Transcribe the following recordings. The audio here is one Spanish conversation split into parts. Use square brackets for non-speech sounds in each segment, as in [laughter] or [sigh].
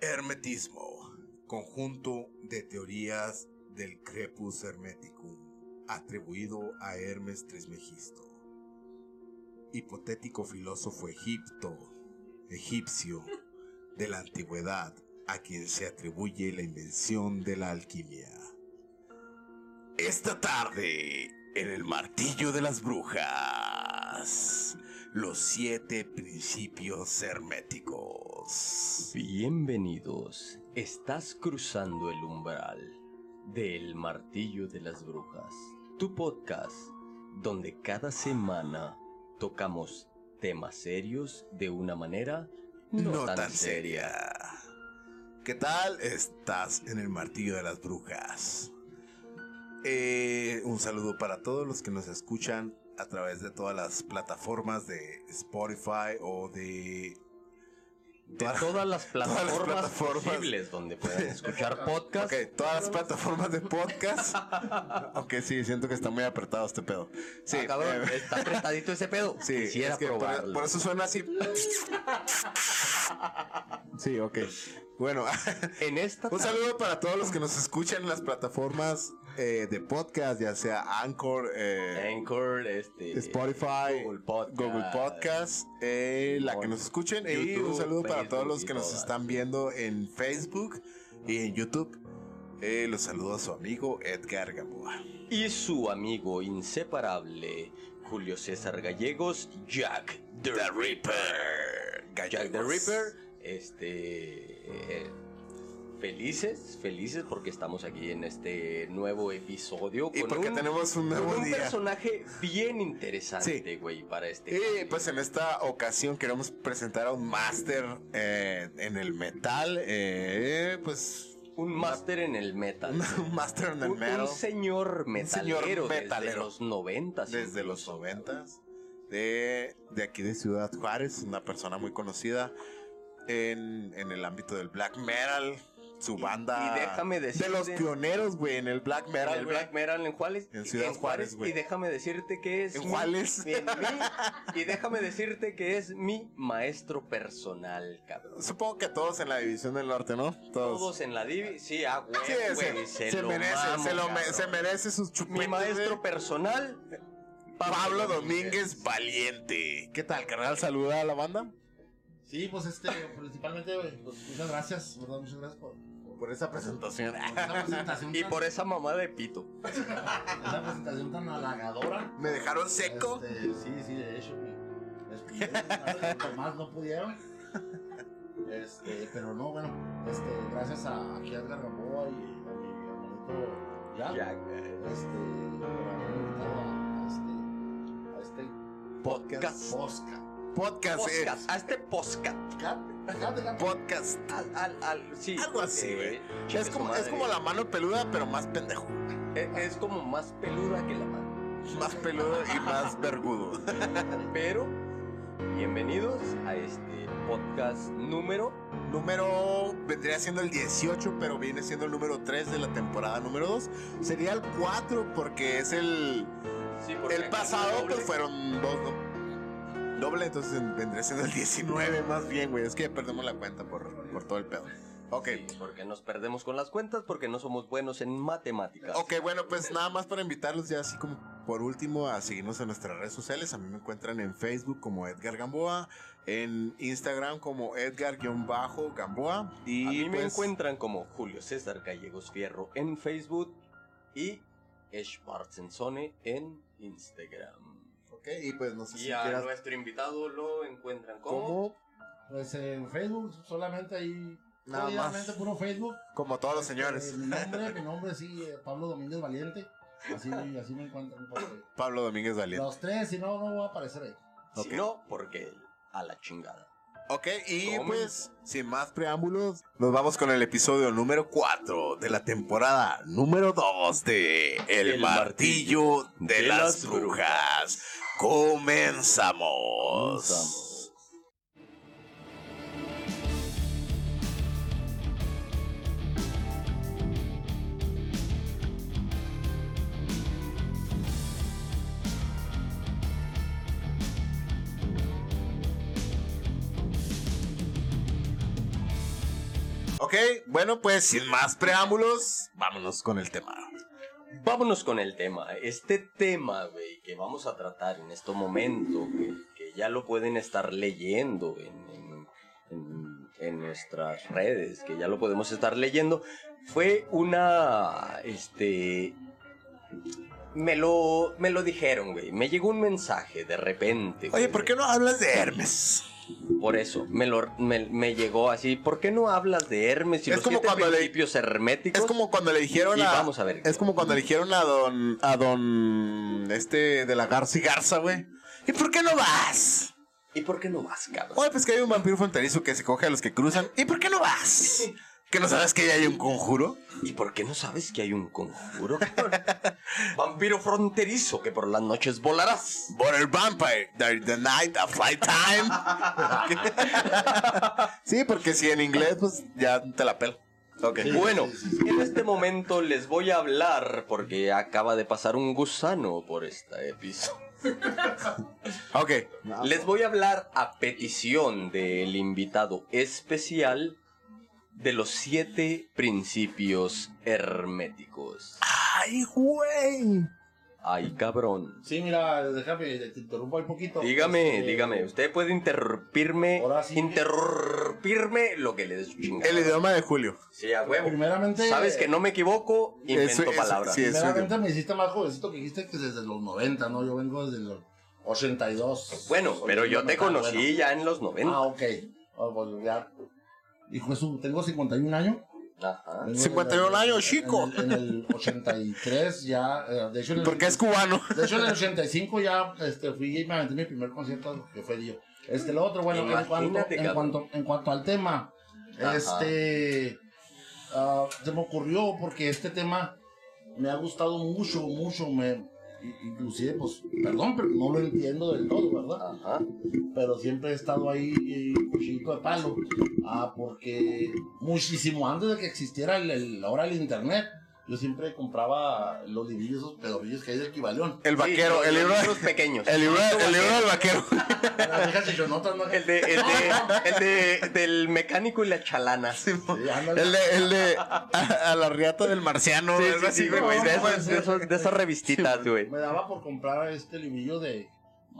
Hermetismo, conjunto de teorías del Crepus Hermeticum, atribuido a Hermes Trismegisto, hipotético filósofo egipto, egipcio de la antigüedad, a quien se atribuye la invención de la alquimia. Esta tarde, en el martillo de las brujas, los siete principios herméticos. Bienvenidos. Estás cruzando el umbral del martillo de las brujas, tu podcast donde cada semana tocamos temas serios de una manera no, tan, seria. ¿Qué tal? Estás en el martillo de las brujas. Eh, un saludo para todos los que nos escuchan a través de todas las plataformas de Spotify o de de [laughs] todas las plataformas, posibles donde pueden [laughs] escuchar podcast. Ok, todas las plataformas de podcast. [laughs] ok, sí, siento que está muy apretado este pedo. Sí, Ah, cabrón, está apretadito ese pedo. Sí, Quisiera es que por, probarlo. por eso suena así. Sí, ok. Bueno, [laughs] En esta un saludo para todos los que nos escuchan en las plataformas eh, de podcast, ya sea Anchor, eh, Anchor, este, Spotify, Google Podcast, Google Podcast, eh, la que nos escuchen. y un saludo para todos los que nos están viendo en Facebook y en YouTube. Los saludo a su amigo Edgar Gamboa. y su amigo inseparable Julio César Gallegos, Jack the, Ripper. Jack the Ripper, este eh, felices, felices porque estamos aquí en este nuevo episodio Y con porque un, tenemos un con nuevo un día. personaje bien interesante, Sí. güey, para este. Y pues en esta ocasión queremos presentar a un máster eh, en el metal. eh, pues un máster en el metal. [laughs] un máster en el Un, metal. un señor metalero, señor desde los noventas. desde los noventas. De, de aquí de Ciudad Juárez, una persona muy conocida en, en el ámbito del black metal. Su banda. y déjame De decirte- los pioneros, güey, en el black metal. En el güey. Black Metal en Juárez. En Ciudad Juárez, güey. Y déjame decirte que es. En mi- Juárez. [laughs] mi- mi- y [laughs] déjame decirte que es mi maestro personal, cabrón. Supongo que todos en la división del norte, ¿no? Todos. Todos en la divi. Sí, ah, güey. Sí, güey, se, se, se lo merece, mamo, se, lo me- se merece sus chupetes. Mi maestro güey. personal. Pablo Domínguez Valiente. ¿Qué tal, carnal? Saluda a la banda. Sí, pues este, principalmente, pues, muchas gracias, ¿verdad? Muchas gracias por, por Por esa presentación. esa presentación. [laughs] Y tan- por esa mamá de pito. esa presentación tan halagadora. Me dejaron seco. Este, sí, sí, de hecho, despidieron, más no pudieron. Este, pero no, bueno, este, gracias a aquí a Edgar Gamboa y a mi hermanito Jack, Jack. este, por haberme invitado a, a este, a este Podcast. podcast. Podcast. eh, Podcast. A este podcast. podcast. Al, al, al, sí. Algo así, güey. Eh, chingue Es como, es como la mano peluda, pero más pendejo. Es, es como más peluda que la mano. Más peludo y más vergudo. [laughs] Pero, bienvenidos a este podcast número. Número vendría siendo el 18, pero viene siendo el número 3 de la temporada número 2. Sería el 4 porque es el. Sí, porque El pasado, pues fueron dos, ¿no? Doble, entonces vendría siendo el 19 más bien, güey. Es que perdemos la cuenta por, por todo el pedo. Ok. Sí, porque nos perdemos con las cuentas porque no somos buenos en matemáticas. Ok, bueno, pues nada más para invitarlos ya así como por último a seguirnos en nuestras redes sociales. A mí me encuentran en Facebook como Edgar Gamboa, en Instagram como Edgar-Gamboa y a mí me pues, encuentran como Julio César Gallegos Fierro en Facebook y Schwarzenzone en Instagram. Y pues no sé si Y a quieras nuestro invitado lo encuentran como... como, Pues en Facebook, solamente ahí. Nada más. puro Facebook. como todos los señores. Eh, mi nombre, mi [laughs] nombre sí, eh, Pablo Domínguez Valiente. Así, así me encuentran. Pablo Domínguez Valiente. Los tres, si no, no voy a aparecer ahí. Si no, porque a la chingada. Ok, y Comen. pues, sin más preámbulos, nos vamos con el episodio número 4 de la temporada número 2 de El, El Martillo de, de las las Brujas. Comenzamos. Comenzamos. Ok, bueno, pues sin más preámbulos, vámonos con el tema. Vámonos con el tema. Este tema, güey, que vamos a tratar en este momento, que, que ya lo pueden estar leyendo en, en- en- en nuestras redes, que ya lo podemos estar leyendo, fue una, este, me lo, me lo dijeron, güey. Me llegó un mensaje de repente. Oye, ¿por qué no hablas de Hermes? Por eso, me, lo, me, me llegó así. ¿Por qué no hablas de Hermes y Es los como siete cuando le- principios herméticos? Es como cuando le dijeron Y a. vamos a ver. Es como cuando le dijeron a don. A don. Este de la Garza y Garza, güey. ¿Y por qué no vas? ¿Y por qué no vas, cabrón? Oye, pues que hay un vampiro fronterizo que se coge a los que cruzan. ¿Y por qué no vas? [laughs] [laughs] ¿Que no sabes que ya hay un conjuro? ¿Y por qué no sabes que hay un conjuro? [laughs] Vampiro fronterizo que por las noches volarás. Border Vampire, the, the night of flight time. [laughs] sí, porque si en inglés, pues ya te la pelo. Ok. Sí. Bueno, sí, sí. en este momento les voy a hablar porque acaba de pasar un gusano por esta episodio. Ok. Les voy a hablar a petición del invitado especial de los siete principios herméticos. Ay, güey. Ay, cabrón. Sí, mira, déjame, te interrumpo un poquito. Dígame, Este, dígame. Usted puede interrumpirme. Ahora sí. Interrumpirme lo que le dé su chingada. El idioma de Julio. Sí, a huevo. Primeramente. Sabes que no me equivoco, invento Eso- eso- palabras. sí, es Primeramente me hiciste más jovencito que dijiste que desde los 90, ¿no? Yo vengo desde los 82. Bueno, pero yo te conocí bueno. ya en los 90. Ah, ok. Ah, pues ya. Hijo su, tengo 51 años. Ajá. Vengo 51 en el- años, chico. En el, en el 83 ya, eh, de hecho en el, Porque es cubano. de hecho en el 85 ya este, fui y me aventé mi primer concierto que fue Dio. Este, lo otro, bueno, en cuanto, en, cuanto, en cuanto al tema, Ajá. este, ah, se me ocurrió porque este tema me ha gustado mucho, mucho, me, inclusive, pues, perdón, pero no lo entiendo del todo, ¿verdad? Ajá. pero siempre he estado ahí eh, cuchillito de palo, ah, porque muchísimo antes de que existiera el, el- ahora el internet, yo siempre compraba los librillos, esos pedorrillos que hay del Kibaleón. El vaquero, Sí, el libro. libros pequeños. El libro, el libro del vaquero. El de, el de, el de, del mecánico y la chalana. Sí, Sí, ándale. El de, el de a, a la riata del marciano. sí, sí, güey. De, de, de esas revistitas, güey. Me daba por comprar este librillo de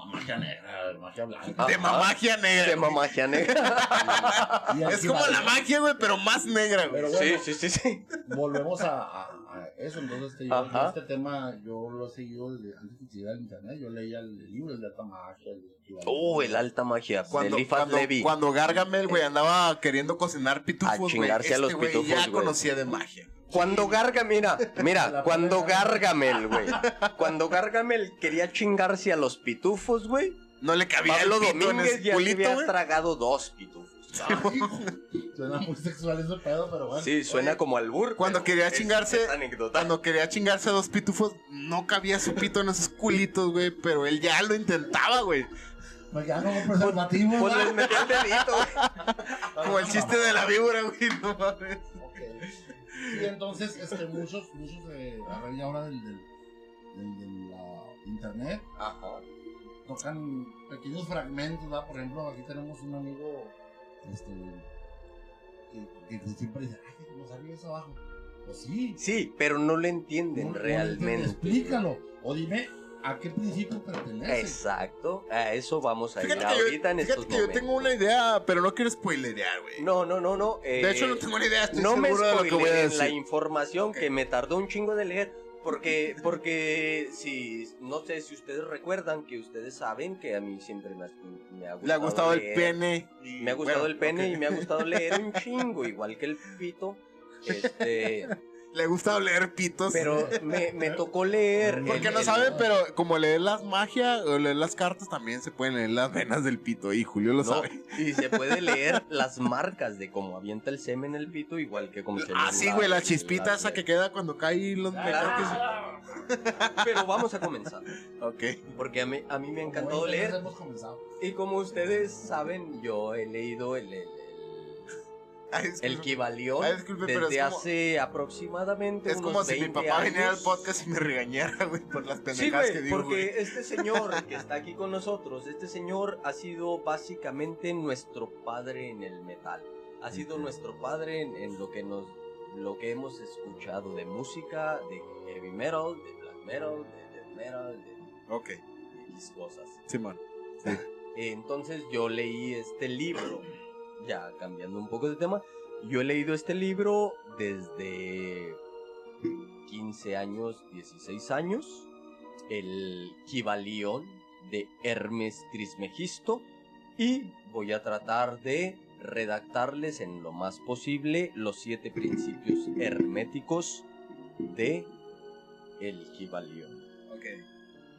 magia negra, magia blanca. De Ajá. mamagia negra. De mamagia negra. [laughs] El Es como la magia, güey, pero más negra, güey. Pero Sí, bueno, sí, sí, sí. volvemos a, a- a eso. Entonces, este, yo- este tema yo lo he seguido desde antes que existiera el internet. Yo leía el libro de alta magia. El. Uh, el alta magia. Cuando, de cuando, Levi. cuando Gargamel, güey, andaba queriendo cocinar pitufos, A güey. chingarse a Este los güey pitufos, ya güey. conocía de magia. Cuando Gargamel, mira, mira, [laughs] cuando Gargamel, güey. [laughs] Cuando Gargamel quería chingarse a los pitufos, güey. No le cabía Pablo el Domínguez ya culito, había tragado dos pitufos. [laughs] Suena muy sexual ese pedo, pero bueno. Sí, suena como albur. Cuando quería chingarse-. Cuando quería chingarse a dos pitufos, no cabía su pito en esos culitos, güey. Pero él ya lo intentaba, güey. Me quedan como preservativo. Pues les metió el dedito, güey. Como el chiste de la víbora, güey. No mames. Ok. Y entonces, este, muchos, muchos, eh, a raíz ahora del, del, del, del, ah, internet, Ajá. tocan pequeños fragmentos, ¿verdad? Por ejemplo, aquí tenemos un amigo, este, que, que siempre dice, ay, no sabía eso abajo. Pues sí. Sí, pero no le entienden No- no realmente. Explícalo. O dime a qué principio pertenece. Exacto. A eso vamos a ir Fíjate que, ahorita yo, en fíjate estos que yo momentos. tengo una idea, pero no quiero spoilerear, güey. No, no, no, no. de eh, hecho, no tengo ni idea. Estoy no me seguro de lo que voy a spoileen decir. la información que me tardó un chingo de leer. Porque, [laughs] porque si, no sé si ustedes recuerdan que ustedes saben que a mí siempre me ha, me ha gustado Le ha gustado el leer. pene. y, Me ha gustado bueno, el pene ok. y me ha gustado leer un [laughs] chingo, igual que el pito. Este, Le ha gustado leer pitos. pero me, me tocó leer. Porque el- no el- saben, pero como leer las magias o leer las cartas, también se pueden leer las venas del pito. Y Julio lo No, sabe. y se puede leer las marcas de cómo avienta el semen el pito, igual que como se Ah, sí, güey, la chispita las- esa que queda cuando cae los Ah, Pero vamos a comenzar. Ok. Porque a mí, a mí me ha encantado leer. Hemos comenzado. Y como ustedes saben, yo he leído el, el, [laughs] Ay, el, Ay, disculpe, pero desde como- hace aproximadamente Es unos como si mi 20 papá viniera al años. podcast y me regañara, güey, por las Sí, pendejadas que güey, digo, porque este señor que está [laughs] aquí con nosotros, este señor ha sido básicamente nuestro padre en el metal. ha sido nuestro padre en, en lo que nos lo que hemos escuchado de música, de heavy metal, de black metal, de death metal, de Ok, cosas. Simón. [laughs] Entonces yo leí este libro, ya cambiando un poco de tema, yo he leído este libro desde 15 años, 16 años, el Kibalión de Hermes Trismegisto, y voy a tratar de redactarles en lo más posible los siete principios herméticos de el Kibalión. Ok,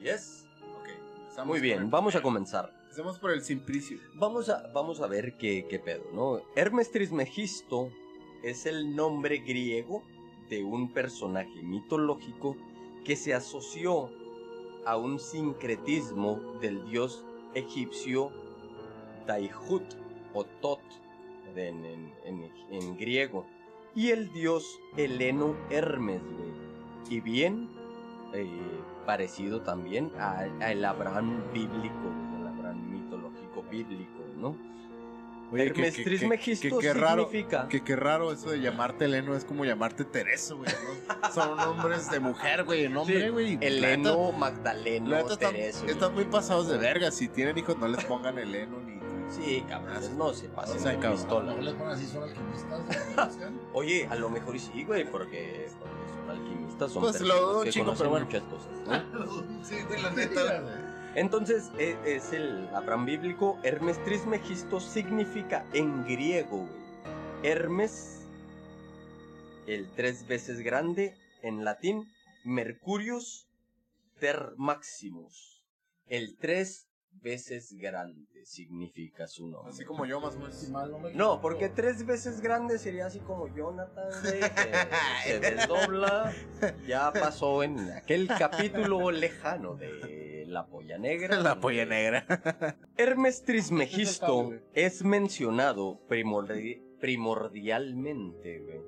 ¿Yes? ok. Muy bien, vamos a comenzar. Empecemos por el simplicio. Vamos a, vamos a ver qué, qué pedo, ¿no? Hermes Trismegisto es el nombre griego de un personaje mitológico que se asoció a un sincretismo del dios egipcio Daihut o Tot en, griego y el dios heleno Hermes. Y bien eh, parecido también al Abraham bíblico, bíblico, ¿no? Oye, que- Hermes que- Trismegisto que- que raro, significa... Que qué raro eso de llamarte Eleno es como llamarte Teresa, güey. ¿no? Son nombres de mujer, güey. Nombre, Sí, güey. Heleno, Magdaleno, La neta están, Tereso. están muy pasados de verga. Si tienen hijos, no les pongan Eleno ni. Sí, cabrones, no se pasen O sea, de cabrón. Pistola. mejor les ponen así, son alquimistas. ¿no? [laughs] Oye, a lo mejor y sí, güey, porque, porque son alquimistas, son Pues lo dudo conocen pero bueno. muchas cosas, ¿no? [laughs] Sí, güey, la güey. Entonces, e- es el Abraham bíblico. Hermes Trismegisto significa en griego, Hermes, el tres veces grande, en latín, Mercurius ter maximus. El tres veces grande significa su nombre. Así como yo, más o menos. Si mal no me No, equivoco. porque tres veces grande sería así como Jonathan, güey, que [laughs] se desdobla. Ya pasó en aquel capítulo lejano de La Polla Negra. [laughs] La polla negra. [laughs] Hermes Trismegisto es mencionado primordi- primordialmente, güey,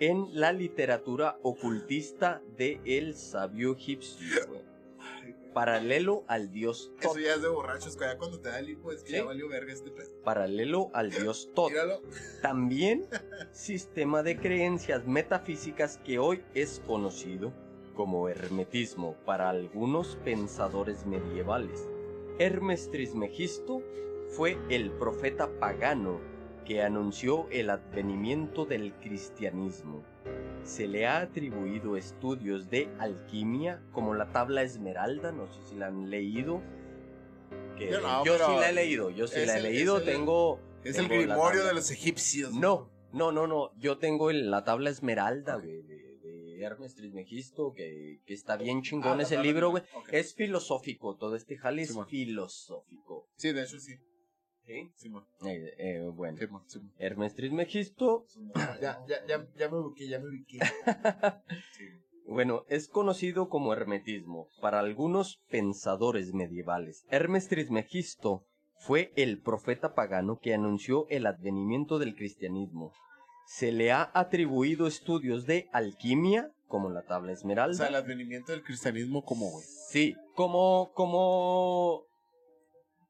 en la literatura ocultista de el sabio egipcio, güey, [laughs] paralelo al dios Tot. Eso ya es de borrachos. Ya cuando te da el hipo es que Sí. ya valió verga este pedo. Paralelo al dios Tot. Míralo. También sistema de creencias metafísicas que hoy es conocido como hermetismo para algunos pensadores medievales. Hermes Trismegisto fue el profeta pagano que anunció el advenimiento del cristianismo. Se le ha atribuido estudios de alquimia como la tabla esmeralda, no sé si la han leído. Que Yo no, yo sí la he leído, yo sí la he el- leído, es el- tengo... Es el tengo la grimorio de los egipcios. No, no, no, no. Yo tengo el- la tabla esmeralda, güey, Hermes Trismegisto, que, que está bien chingón Ah, ese libro, güey. Es filosófico, todo este jale es filosófico. Sí, de hecho sí. ¿Sí? Simón. Eh, eh, bueno, Simón, Simón. Hermes Trismegisto, [coughs] Ya, ya, ya, ya me ubiqué, ya me ubiqué. [laughs] Sí. bueno, es conocido como hermetismo para algunos pensadores medievales. Hermes Trismegisto fue el profeta pagano que anunció el advenimiento del cristianismo. Se le ha atribuido estudios de alquimia, como la tabla O esmeralda. sea, el advenimiento del cristianismo, como, güey? Sí, como, como,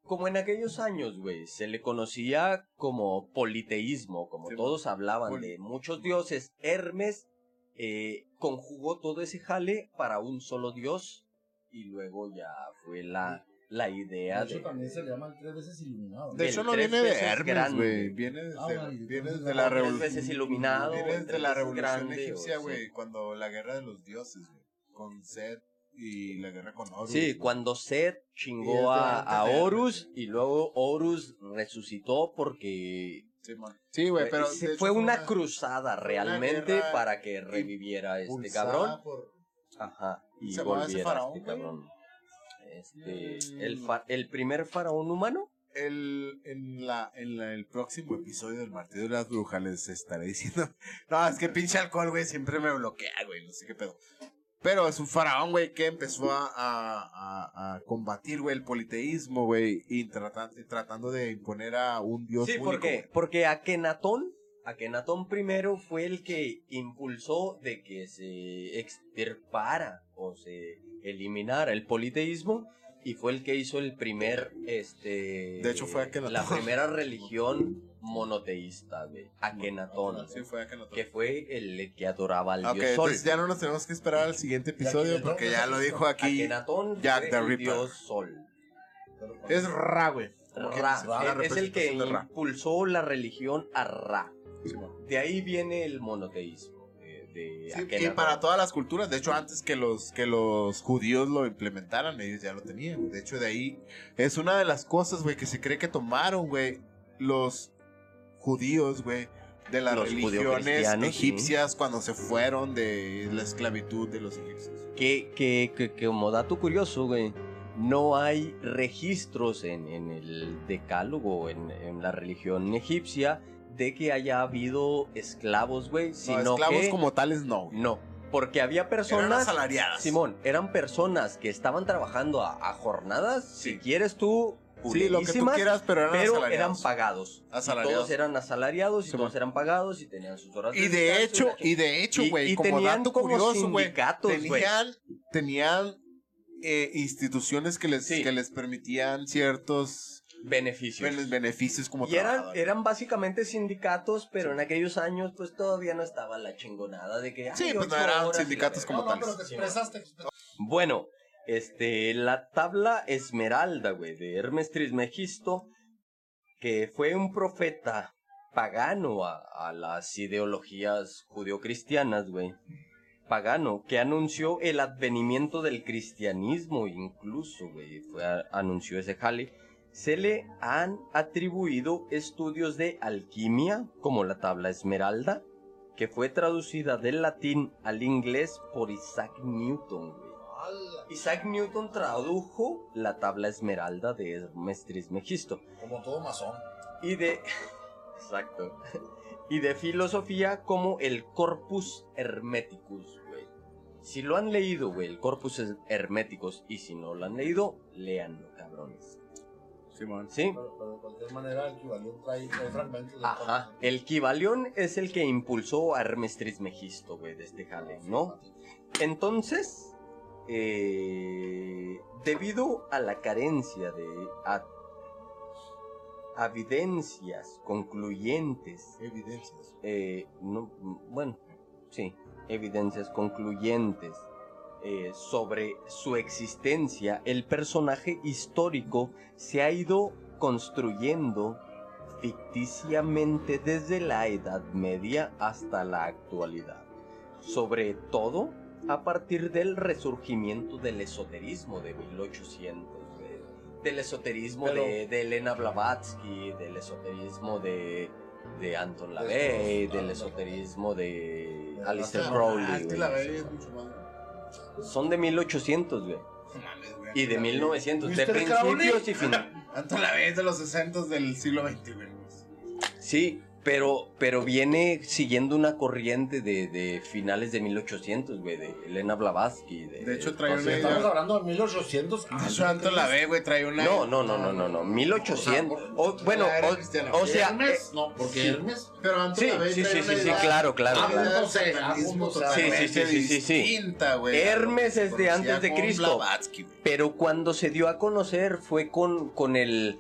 como en aquellos años, güey, se le conocía como politeísmo, como Sí, todos hablaban de muchos dioses. Hermes eh, conjugó todo ese jale para un solo dios y luego ya fue la, la idea De hecho, de... también se le llaman tres veces iluminado. De hecho, no tres viene de veces Hermes, grande. güey. Viene desde, Ah, viene desde la tres revolución. veces iluminado, Viene tres desde la revolución grande, egipcia, sí. güey. Cuando la guerra de los dioses, güey. Con Set y la guerra con Horus. Sí, cuando Seth Y chingó a, a. Horus y luego Horus resucitó porque Sí, man. Sí, güey, pero. hecho fue una cruzada realmente para que reviviera este cabrón. por- Ajá. Y ¿Se volviera faraón, este güey? cabrón. Este, Mm. el, fa- el primer faraón humano. El, en la, en la- el próximo episodio del Martillo de las Brujas les estaré diciendo. [laughs] No, es que pinche alcohol, güey, siempre me bloquea, güey, no sé qué pedo. Pero es un faraón, güey, que empezó a, a, a- combatir, güey, el politeísmo, güey, y trata- tratando de imponer a un dios sí, único. porque, güey. porque Akenatón, Akenatón primero fue el que impulsó de que se extirpara o se eliminara el politeísmo y fue el que hizo el primer, este... De hecho, fue Akenatón. La primera religión monoteísta, güey. Akenatón. Sí, fue Akenatón. Que fue el que adoraba al Ok, dios sol. entonces ya no nos tenemos que esperar al siguiente episodio porque ¿qué ya es lo dijo aquí. Akenatón Jack the Ripper. dios sol. Es Ra, güey. Ra, la es el que de impulsó la religión a Ra. Sí, bueno. De ahí viene el monoteísmo. eh, De Sí, y Akenatón. para todas las culturas, de hecho antes que los que los judíos lo implementaran, ellos ya lo tenían. De hecho de ahí es una de las cosas, güey, que se cree que tomaron, güey, los judíos, güey, de las Los religiones sí. egipcias cuando se fueron de la esclavitud de los egipcios. Que, que, que, que como dato curioso, güey, no hay registros en, en el decálogo, en, en la religión egipcia, de que haya habido esclavos, güey, No, sino esclavos que... como tales no. No, porque había Eran personas... asalariadas. Simón, eran personas que estaban trabajando a, a jornadas, Sí. si quieres tú, Sí, lo que tú quieras, pero eran pero eran asalariados. pagados. Y Asalariados. todos eran asalariados y Simón. todos eran pagados y tenían sus horas de Y de hecho, y de hecho, Y- güey, y como tenían dato como curioso, güey. tenían, tenían eh, instituciones que les, Sí. que les permitían ciertos beneficios. bene- beneficios como Y eran, eran básicamente sindicatos, pero en aquellos años pues todavía no estaba la chingonada de que... Sí, pues no eran sindicatos como no, no, tales. pero te expresaste. Bueno, este, la tabla esmeralda, güey, de Hermes Trismegisto, que fue un profeta pagano a, a las ideologías judio-cristianas, güey. Pagano, que anunció el advenimiento del cristianismo, incluso, güey, fue a- anunció ese jale. Se le han atribuido estudios de alquimia, como la tabla esmeralda, que fue traducida del latín al inglés por Isaac Newton. Isaac Newton tradujo la tabla esmeralda de Hermes Trismegisto. Como todo masón. Y de. [laughs] Exacto. Y de filosofía como el Corpus Hermeticus, güey. Si lo han leído, güey, el Corpus Hermeticus, y si no lo han leído, léanlo, cabrones. Simón. ¿Sí? Pero, pero de cualquier manera, el Kibalión trae, trae fragmentos de Ajá. El Kibalión es el que impulsó a Hermes Trismegisto, güey, de este jale, ¿no? Entonces, eh, debido a la carencia de evidencias concluyentes, Evidencias. eh, no, bueno, sí, evidencias concluyentes eh, sobre su existencia, el personaje histórico se ha ido construyendo ficticiamente desde la Edad Media hasta la actualidad. Sobre todo a partir del resurgimiento del esoterismo de 1800, de- del esoterismo Pero- de, de Elena Blavatsky, del esoterismo de, de Anton LaVey, del esoterismo de Alistair Crowley. Es que güey. la bebé es mucho más. Son de 1800, güey. No mames, güey. Y de 1900, de principios y final. [laughs] Tanto la es de los 60 del siglo XX, güey. Sí, pero, pero viene siguiendo una corriente de, de finales de 1800, güey, de Elena Blavatsky. De, De hecho, trae una Estamos hablando de 1800. De hecho, Anton la ve, güey, trae una. No, no, no, no, no, no, 1800. O, bueno, era o, sea, Hermes, eh, no, porque sí. Hermes. Pero Anton sí, la ve sí, trae sí, una sí, sí, claro, claro. Ah, ah, Sí, sí, sí, sí, sí, sí. distinta, güey. Hermes es de antes de Cristo. Pero cuando se dio a conocer fue con, con el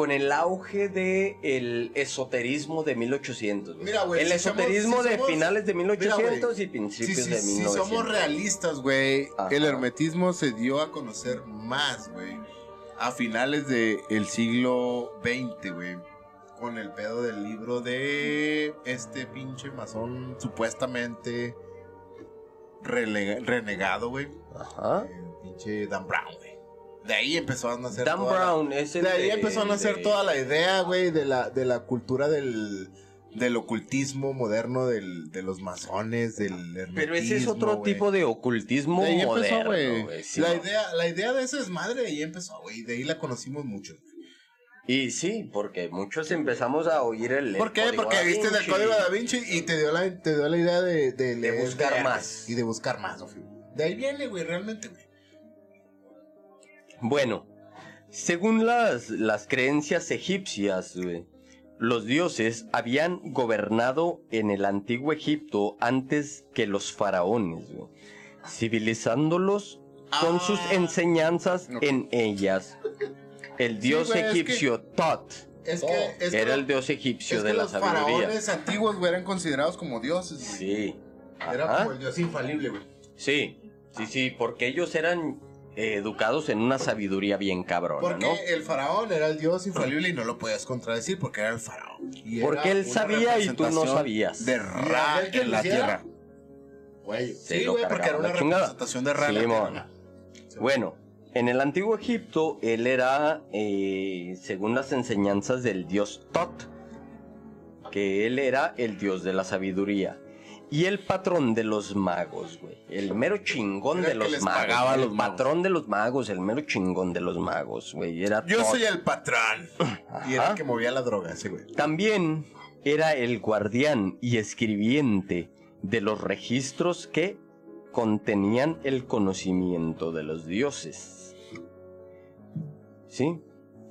con el auge de el esoterismo de 1800. güey. Mira, güey, el si somos- esoterismo si de somos- finales de 1800 y principios de si 1900. somos realistas, güey, Ajá. el hermetismo se dio a conocer más, güey, a finales del siglo XX, güey, con el pedo del libro de este pinche masón supuestamente renegado, güey, Ajá. el pinche Dan Brown. De ahí empezó a nacer Dan toda la- Brown es el de ahí de- empezó a nacer de- toda la idea, güey, de la, de la cultura del, del ocultismo moderno, del, de los masones, del Pero ese es otro tipo de ocultismo De ahí empezó, moderno, sí. la, idea, la idea de ese desmadre de ahí empezó, güey. De ahí la conocimos mucho. Y sí, porque muchos empezamos a oír el. ¿Por qué? Porque Da viste del código Da Vinci y te dio la, te dio la idea de, de, buscar más. Y de buscar más. De ahí viene, güey, realmente, güey. Bueno, según las, las creencias egipcias, güey, los dioses habían gobernado en el antiguo Egipto antes que los faraones, güey, civilizándolos con Ah. sus enseñanzas en ellas. El dios güey, es que- egipcio Tot Es que, es que era los- el dios egipcio es de la los sabiduría. faraones antiguos, güey, eran considerados como dioses, güey. Sí. Era Ajá. como el dios infalible, güey. Sí, sí, sí, porque ellos eran eh, educados en una sabiduría bien cabrona, Porque ¿no? el faraón era el dios infalible y no lo podías contradecir porque era el faraón. Y Porque él sabía y tú no sabías. De Ra que en la hiciera, tierra. Güey. Sí, güey, porque era una representación de Ra en la Simón. tierra. Bueno, en el antiguo Egipto él era, eh, según las enseñanzas del dios Tot, que él era el dios de la sabiduría. Y el patrón de los magos, güey. El mero chingón de los magos. pagaba el los magos. patrón de los magos, el mero chingón de los magos, güey. Era Yo soy el patrón. Y era el que movía la droga, ese güey. También era el guardián y escribiente de los registros que contenían el conocimiento de los dioses. ¿Sí?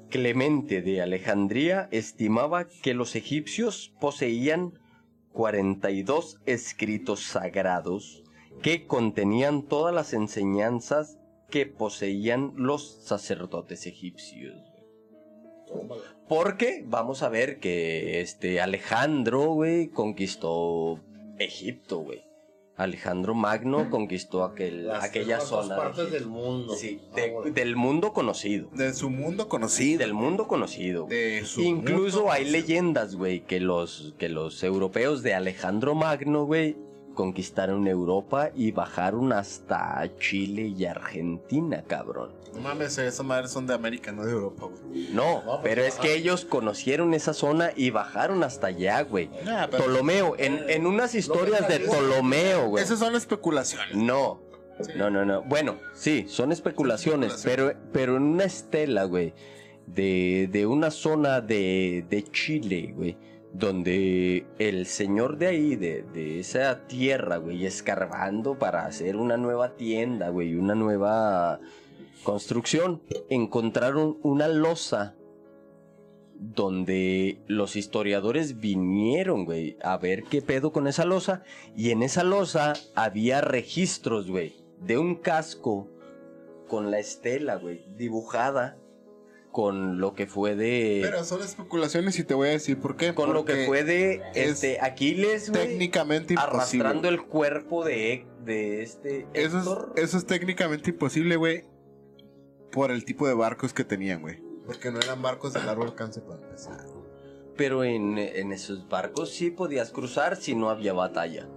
Clemente de Alejandría estimaba que los egipcios poseían 42 escritos sagrados que contenían todas las enseñanzas que poseían los sacerdotes egipcios. Porque vamos a ver que este Alejandro, conquistó Egipto. Alejandro Magno conquistó aquel, Las aquella zona. de partes del mundo. Sí, de- del mundo conocido. De su mundo conocido. Del mundo conocido. De su Incluso mundo hay conocido. leyendas, güey, que los, que los europeos de Alejandro Magno, güey, conquistaron Europa y bajaron hasta Chile y Argentina, cabrón. No mames, esas madres son de América, no de Europa, güey. No, No, pues, pero es que ellos conocieron esa zona y bajaron hasta allá, güey. Nah, Ptolomeo, en, en unas historias de Ptolomeo, güey. Esas son especulaciones. No, Sí. no, no, no. Bueno, sí, son especulaciones, pero, pero en una estela, güey, de, de una zona de, de Chile, güey, donde el señor de ahí, de, esa tierra, güey, escarbando para hacer una nueva tienda, güey, una nueva construcción, encontraron una losa donde los historiadores vinieron, güey, a ver qué pedo con esa losa. Y en esa losa había registros, güey, de un casco con la estela, güey, dibujada con lo que fue de... Pero son especulaciones y te voy a decir por qué. con lo que fue de es este Aquiles, güey, técnicamente imposible. arrastrando el cuerpo de, de este Eso Héctor. es, eso es técnicamente imposible, güey. Por el tipo de barcos que tenían, güey. Porque no eran barcos de largo alcance para empezar. Pero en, en esos barcos sí podías cruzar si no había batalla.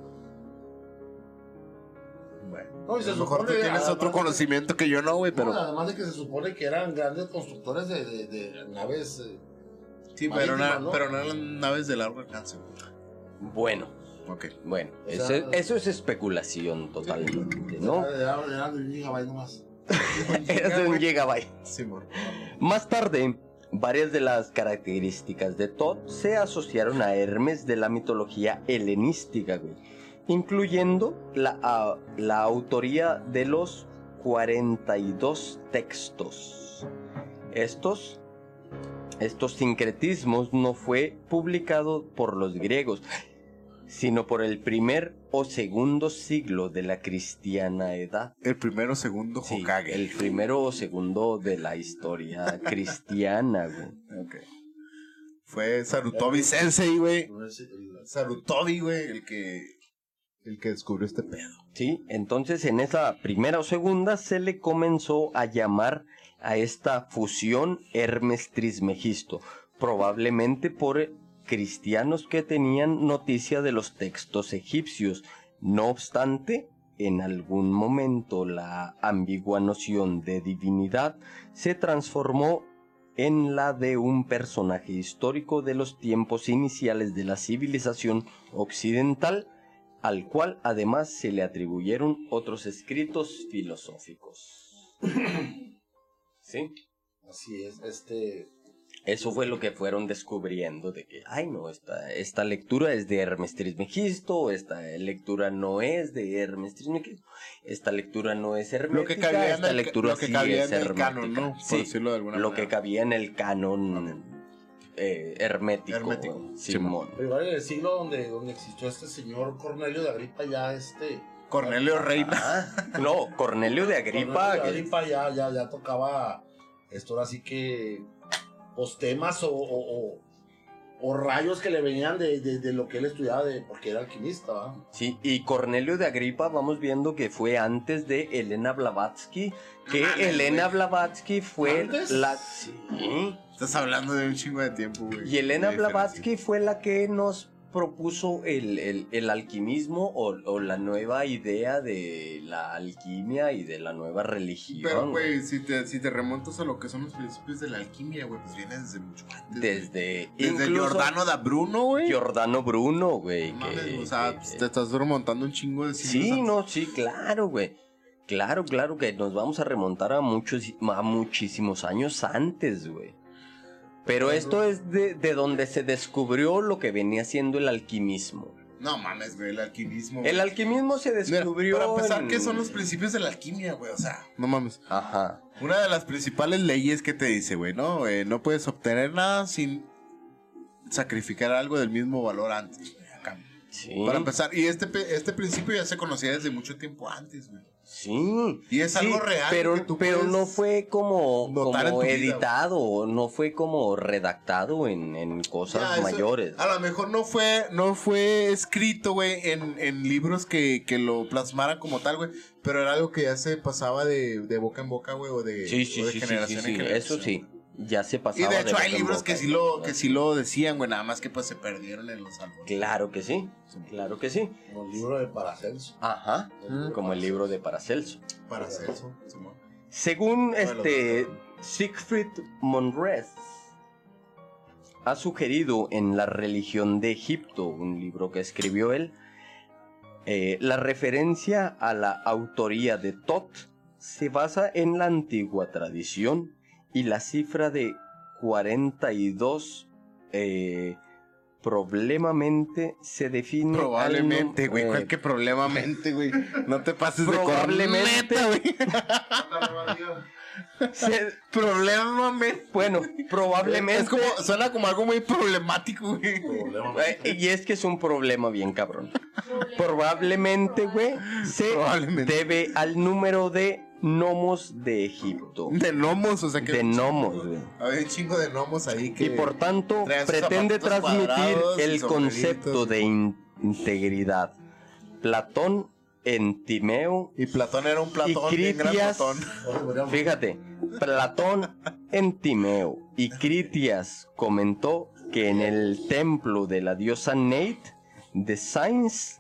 No, y a se lo mejor tú supone, tienes además otro que- conocimiento que yo no, güey, pero... No, además de que se supone que eran grandes constructores de, de, de naves. eh, sí, pero, na- ¿no? pero no eran naves de largo alcance, güey. Bueno, Ok. bueno, O eso, sea- eso es especulación totalmente, ¿no? Eran, eran de un gigabyte nomás. [laughs] Es de un gigabyte. Sí. Más tarde, varias de las características de Thoth se asociaron a Hermes de la mitología helenística, güey, incluyendo la, la autoría de los 42 textos. Estos, estos sincretismos no fue publicado por los griegos, sino por el primer o segundo siglo de la cristiana edad. El primero, segundo, Sí, Hokage. el primero o segundo de la historia [laughs] cristiana, güey. Ok. Fue Sarutobi Sensei, güey. Sarutobi, güey, el que... El que descubrió este pedo. Sí, entonces en esa primera o segunda se le comenzó a llamar a esta fusión Hermes Trismegisto, probablemente por cristianos que tenían noticia de los textos egipcios. No obstante, en algún momento la ambigua noción de divinidad se transformó en la de un personaje histórico de los tiempos iniciales de la civilización occidental, al cual además se le atribuyeron otros escritos filosóficos. ¿Sí? Así es, este. Eso fue lo que fueron descubriendo de que, ay no, esta, esta lectura es de Hermes Trismegisto, esta lectura no es de Hermes Trismegisto, esta lectura no es hermética, Lo que cabía en el, lectura lo que sí cabía es en el hermética. canon, ¿no? Por Sí, decirlo de alguna lo manera. que cabía en el canon eh, hermético. Hermético. Simón. Pero igual en el siglo donde, donde existió este señor Cornelio de Agripa, ya este. Cornelio Reina. Ah, [laughs] no, Cornelio de Agripa. Cornelio de Agripa ya, ya, ya tocaba esto ahora sí que. Pues temas o, o, o- o rayos que le venían de, de- de lo que él estudiaba, de, porque era alquimista. Sí, y Cornelio de Agripa vamos viendo que fue antes de Elena Blavatsky, que mames, Elena güey. Blavatsky fue ¿Antes? la... Sí. Estás hablando de un chingo de tiempo, güey. Y Elena Blavatsky fue la que nos propuso el, el- el alquimismo o, o la nueva idea de la alquimia y de la nueva religión. Pero, güey, si te, si te remontas a lo que son los principios de la alquimia, güey, pues viene desde mucho antes. Desde, Giordano da Bruno, güey. Giordano Bruno, güey. No o sea, que- pues, te estás remontando un chingo de siglos Sí, antes. no, sí, claro, güey. Claro, claro que nos vamos a remontar a muchos, a muchísimos años antes, güey. Pero esto es de, de donde se descubrió lo que venía siendo el alquimismo. No mames, güey, el alquimismo. El alquimismo se Mira, descubrió. para empezar, en- ¿qué son los principios de la alquimia, güey? O sea, no mames. Ajá. Una de las principales leyes que te dice, güey, ¿no? Eh, no puedes obtener nada sin sacrificar algo del mismo valor antes, güey. acá. Sí. Para empezar, y este, pe- este principio ya se conocía desde mucho tiempo antes, güey. Sí. Y es Sí, algo real. Pero, que tú pero no fue como, como vida, editado, no fue como redactado en, en cosas Ya, eso- mayores. A lo mejor no fue, no fue escrito, güey, en, en libros que, que lo plasmaran como tal, güey. Pero era algo que ya se pasaba de, de boca en boca, güey, o de, Sí, sí, o de generación en generación. eso sí. Ya se Y pasaba. de hecho hay libros boca. que sí lo, que sí lo decían, güey, nada más que pues se perdieron en los árboles. Claro que sí, claro que sí. Como el libro de Paracelso. Ajá, como el libro de Paracelso. Para hacer eso, Simón. Según este. Siegfried Monres ha sugerido en La religión de Egipto, un libro que escribió él, eh, la referencia a la autoría de Tot se basa en la antigua tradición y la cifra de 42 eh, problemamente se define Probablemente, güey. eh, ¿Cuál que probablemente, güey? No te pases de Probablemente. güey. se- Probablemente. bueno, probablemente Es como, suena como algo muy problemático, güey. Eh, Y es que es un problema bien cabrón. Probablemente, güey, se Probablemente. debe al número de gnomos de Egipto. De gnomos, o sea que. De gnomos, güey. Había un chingo de gnomos ahí que. Y por tanto, pretende transmitir el concepto de in- integridad. Platón en Timeo. Y Platón era un Platón, Y gran Critias- Platón. Fíjate, Platón en Timeo y Critias comentó que en el templo de la diosa Neit de Sainz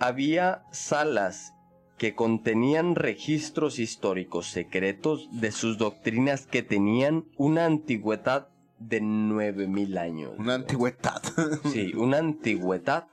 había salas que contenían registros históricos secretos de sus doctrinas que tenían una antigüedad de 9000 años. Una antigüedad. [laughs] Sí, una antigüedad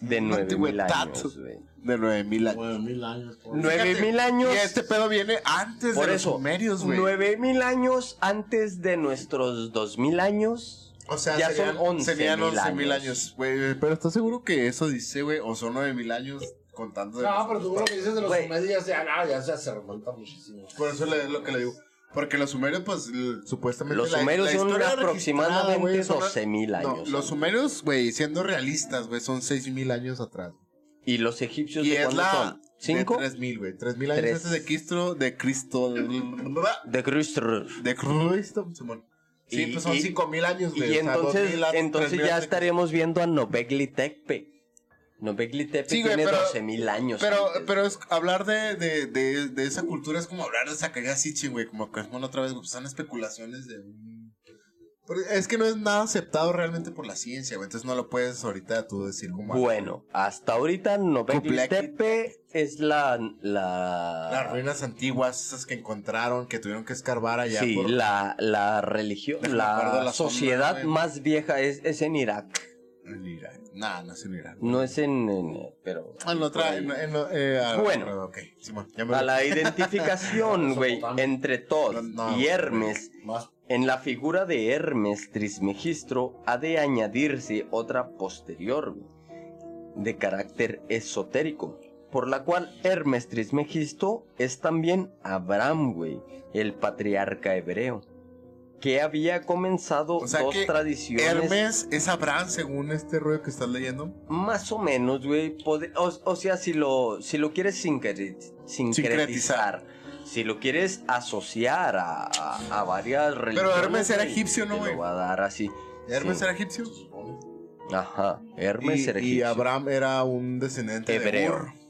de Una 9000 antigüedad. años, güey. De 9000 años. Nueve mil años. por- Nueve mil años. Y este pedo viene antes Por de eso, los sumerios, güey. 9000 años antes de nuestros 2000 años. O sea, ya serían, son 11.000 serían 11.000 años. años. güey. Pero ¿estás seguro que eso dice, güey? ¿O son 9.000 años contando de No, los- pero tú lo que dices de los Güey. sumerios ya, ya, ya, ya se remonta muchísimo. Por eso le- es lo que le digo. Porque los sumerios, pues, l- supuestamente... Los la- sumerios la son historia registrada, aproximadamente güey, son- 12.000 No, años. los sumerios, güey, siendo realistas, güey, son 6.000 años atrás. ¿Y los egipcios Y de es cuándo la... son? ¿Cinco? De 3.000, güey. 3.000 años Tres. antes de Cristo, de Cristo... De Cristo. De Cristo, Simón. Sí, Y- pues son y- 5.000 años, güey. Y o sea, entonces, 2.000 a- entonces 3.000 ya antes estaremos viendo a Nobegli Tepe. Nobegli Tepe Sí, güey, tiene pero- 12.000 años. Pero, antes. pero es hablar de, de, de, de esa cultura es como hablar de Zacarías Sitchin, güey. Como que bueno, otra vez, pues son especulaciones de un. Es que no es nada aceptado realmente por la ciencia, güey. Entonces no lo puedes ahorita tú decir como. Bueno, hasta ahorita Nobegli Kublai- Tepe es la... la... Las ruinas antiguas, esas que encontraron, que tuvieron que escarbar allá. sí, por- la, la religión, la, sociedad más vieja es, es en Irak. En Irak. Nah, no es en Irak. No es en... en- pero... Ah, en otra. En, eh, ah, Bueno. Ok, Simón, ya me A la [laughs] identificación, güey, entre Todd No, y no, Hermes, Más en la figura de Hermes Trismegistro ha de añadirse otra posterior, güey, de carácter esotérico, por la cual Hermes Trismegisto es también Abraham, güey, el patriarca hebreo. Que había comenzado O sea dos que tradiciones. Hermes es Abraham según este rollo que estás leyendo. Más o menos, güey. O, o sea, si lo, si lo quieres sincre- sincretizar, si lo quieres asociar a, a- a varias religiones. Hermes era egipcio, ¿no, güey? Va a dar así. Hermes Sí. era egipcio. Ajá. Hermes Y, era y egipcio. Abraham era un descendiente Hebreo. de Ur.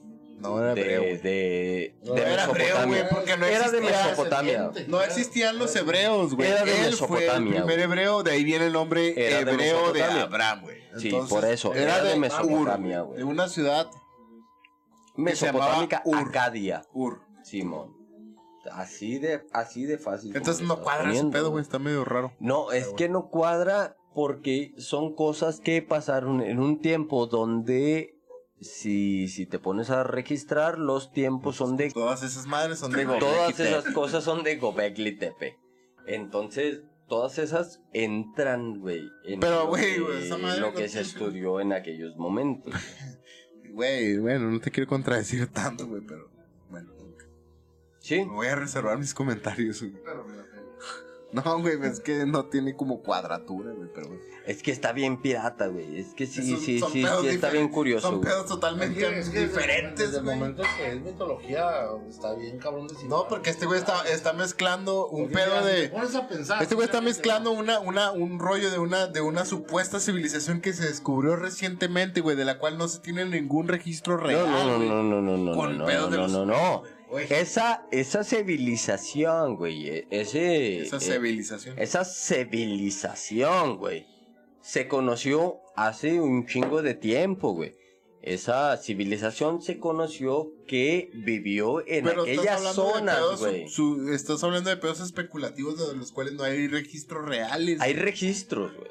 No era de, hebreo. de, No, de era hebreo, Mesopotamia. güey, porque no Era de Mesopotamia. No existían los hebreos, güey. Era de Él fue el Mesopotamia, primer hebreo, de ahí viene el nombre Era hebreo de, Mesopotamia. Abraham, güey. Sí, por eso, era de Mesopotamia, güey. de una ciudad Mesopotámica, Ur. Acadia. Ur. Simón. Así de, así de fácil. Entonces no cuadra ese pedo, güey, está medio raro. No, es que no cuadra porque son cosas que pasaron en un tiempo donde si, si te pones a registrar, los tiempos son de... Todas esas madres son de Todas Gobekli Tepe. esas cosas son de Gobekli Tepe. Entonces, todas esas entran, güey. en Pero, lo güey, que- güey, esa madre Lo no que se estudió en aquellos momentos. [laughs] Güey, bueno, no te quiero contradecir tanto, güey, pero bueno. Sí. Me voy a reservar mis comentarios, güey. [laughs] No, güey, es que no tiene como cuadratura, güey, pero güey. Es que está bien pirata, güey. Es que sí, sí, sí, está bien curioso, Son pedos totalmente Es que- es que diferentes, Desde el güey. momento que es mitología, está bien cabrón de No, porque este güey está, está mezclando un pedo de... pones a pensar, Este güey está mezclando una, una, un rollo de una, de una supuesta civilización que se descubrió recientemente, güey, de la cual no se tiene ningún registro real. No, no, no, no, no, no, Con no, pedos no, de no, no, no. Esa, esa civilización, güey, e- ese... Esa eh, civilización. esa civilización, güey, se conoció hace un chingo de tiempo, güey. Esa civilización se conoció que vivió en Pero aquellas zonas, güey. estás hablando de pedos especulativos de los cuales no hay registros reales. Hay registros, güey.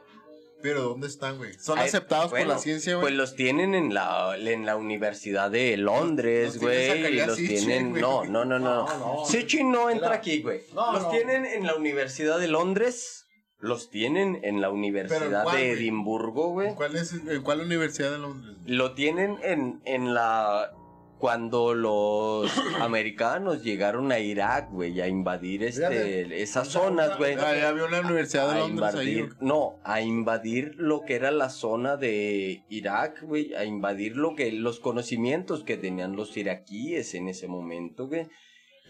Pero ¿dónde están, güey? Son aceptados bueno, por la ciencia, güey. Pues los tienen en la, en la Universidad de Londres, Los güey. los Sitchin, tienen. No, no, no, no. No, no. Entra Era- aquí, güey. No, los tienen en la Universidad de Londres. Los tienen en la Universidad cuál, de? Edimburgo, güey. ¿En cuál, es, ¿En cuál universidad de Londres? Lo tienen en, en la. Cuando los [clears throat] americanos llegaron a Irak, güey, a invadir este, Fíjate, esas zonas, güey. Ah, ya había una universidad de a Londres ahí. invadir, no, a invadir lo que era la zona de Irak, güey, a invadir lo que los conocimientos que tenían los iraquíes en ese momento, güey.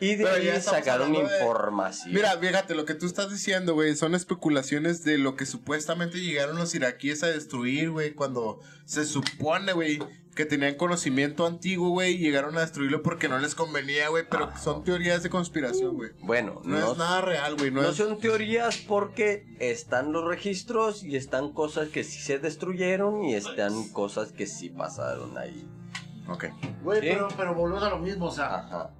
Y de Pero ahí sacaron de- información. Mira, fíjate, lo que tú estás diciendo, güey, son especulaciones de lo que supuestamente llegaron los iraquíes a destruir, güey, cuando se supone, güey, que tenían conocimiento antiguo, güey, y llegaron a destruirlo porque no les convenía, güey, pero son teorías de conspiración, güey. bueno, No, no, es nada real, güey, no, no es... son teorías porque están los registros y están cosas que sí se destruyeron y están cosas que sí pasaron ahí. Ok. Güey, Sí. pero, pero volvemos a lo mismo, o sea, Ajá,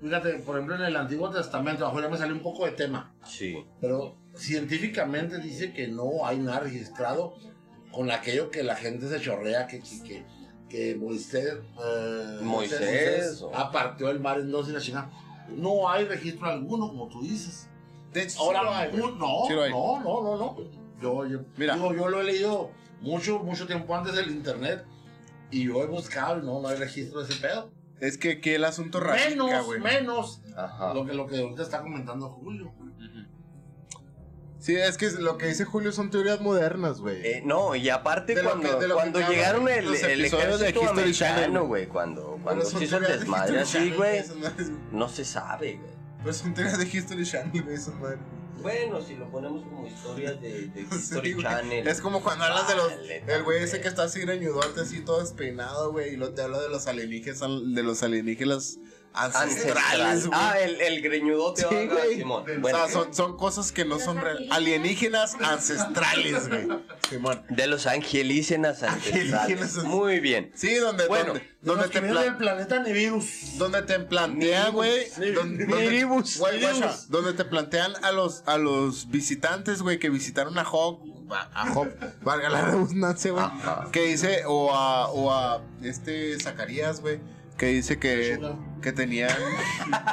fíjate, por ejemplo, en el Antiguo Testamento, abajo ya me salió un poco de tema, sí. pero científicamente dice que no hay nada registrado con aquello que la gente se chorrea, que, que, que, que Moisés, eh, Moisés, o- apartó el mar en dos y la chingada. No hay registro alguno, como tú dices. De hecho, Ahora, sí hay, no, Sí no, no, no, no. Yo, yo, Mira. digo, yo lo he leído mucho, mucho tiempo antes del internet y yo he buscado no, no hay registro de ese pedo. Es que aquí el asunto radica, Menos, güey. menos Ajá. lo que, lo que ahorita está comentando Julio. Sí, es que lo que dice Julio son teorías modernas, güey. Eh, no, y aparte De lo cuando, que- de lo que cuando te hablan llegaron el, los el episodios de ejército History Channel, americano, güey. cuando, Pero cuando son se hizo teorías de desmadre History así, Channel, güey, esas madres, güey. no se sabe, güey. Pues son teorías de History Channel, güey, esas madres. Bueno, si lo ponemos como historias de, de [laughs] History. Channel. Es como cuando hablas de los. El güey ese que está así greñudote, así todo despeinado, güey. Y luego te habla de los alienígenas, de los alienígenas ancestrales, Ancestral. güey. Ah, el, el greñudote. Sí, güey. Simón. O Bueno, sea, son, son cosas que no son reales. Alienígenas ancestrales, güey. Simón. de los angelígenas ancestrales. Angelígenas. Muy bien. Sí, donde, Bueno, donde, donde te vienen del pla- planeta Nibiru. donde te plantea, güey. Donde, donde- te plantean a los, a los visitantes, güey, que visitaron a Job. A Job, valga la redundancia, güey. Ajá. Que dice, o a, o a este Zacarías, güey. Que dice que, que tenían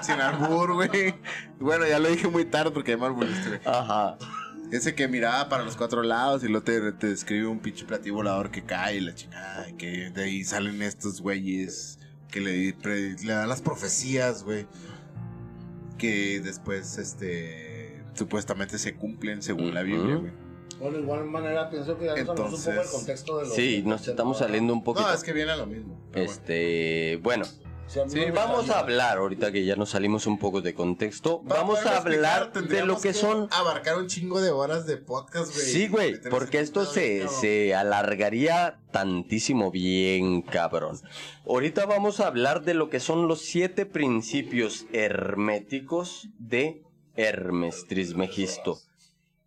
sin albur, güey. Bueno, ya lo dije muy tarde porque ya me alburiste, güey. Ajá. Ese que miraba para los cuatro lados y luego te, te describe un pinche platillo volador que cae y la chingada. Que de ahí salen estos güeyes que le, pre- le dan las profecías, güey. Que después, este. supuestamente se cumplen según la Biblia, güey. Bueno, de igual manera pienso que ya nos salimos un poco del Entonces- contexto de lo Sí, que- nos estamos saliendo un poquito. No, es que viene a lo mismo. Este, bueno, Sí, Sí, vamos a hablar, ahorita que ya nos salimos un poco de contexto, Para vamos a explicar, hablar de lo que son... Abarcar un chingo de horas de podcast, güey. Sí, güey, porque esto se, se alargaría tantísimo bien, cabrón. Ahorita vamos a hablar de lo que son los siete principios herméticos de Hermes Trismegisto.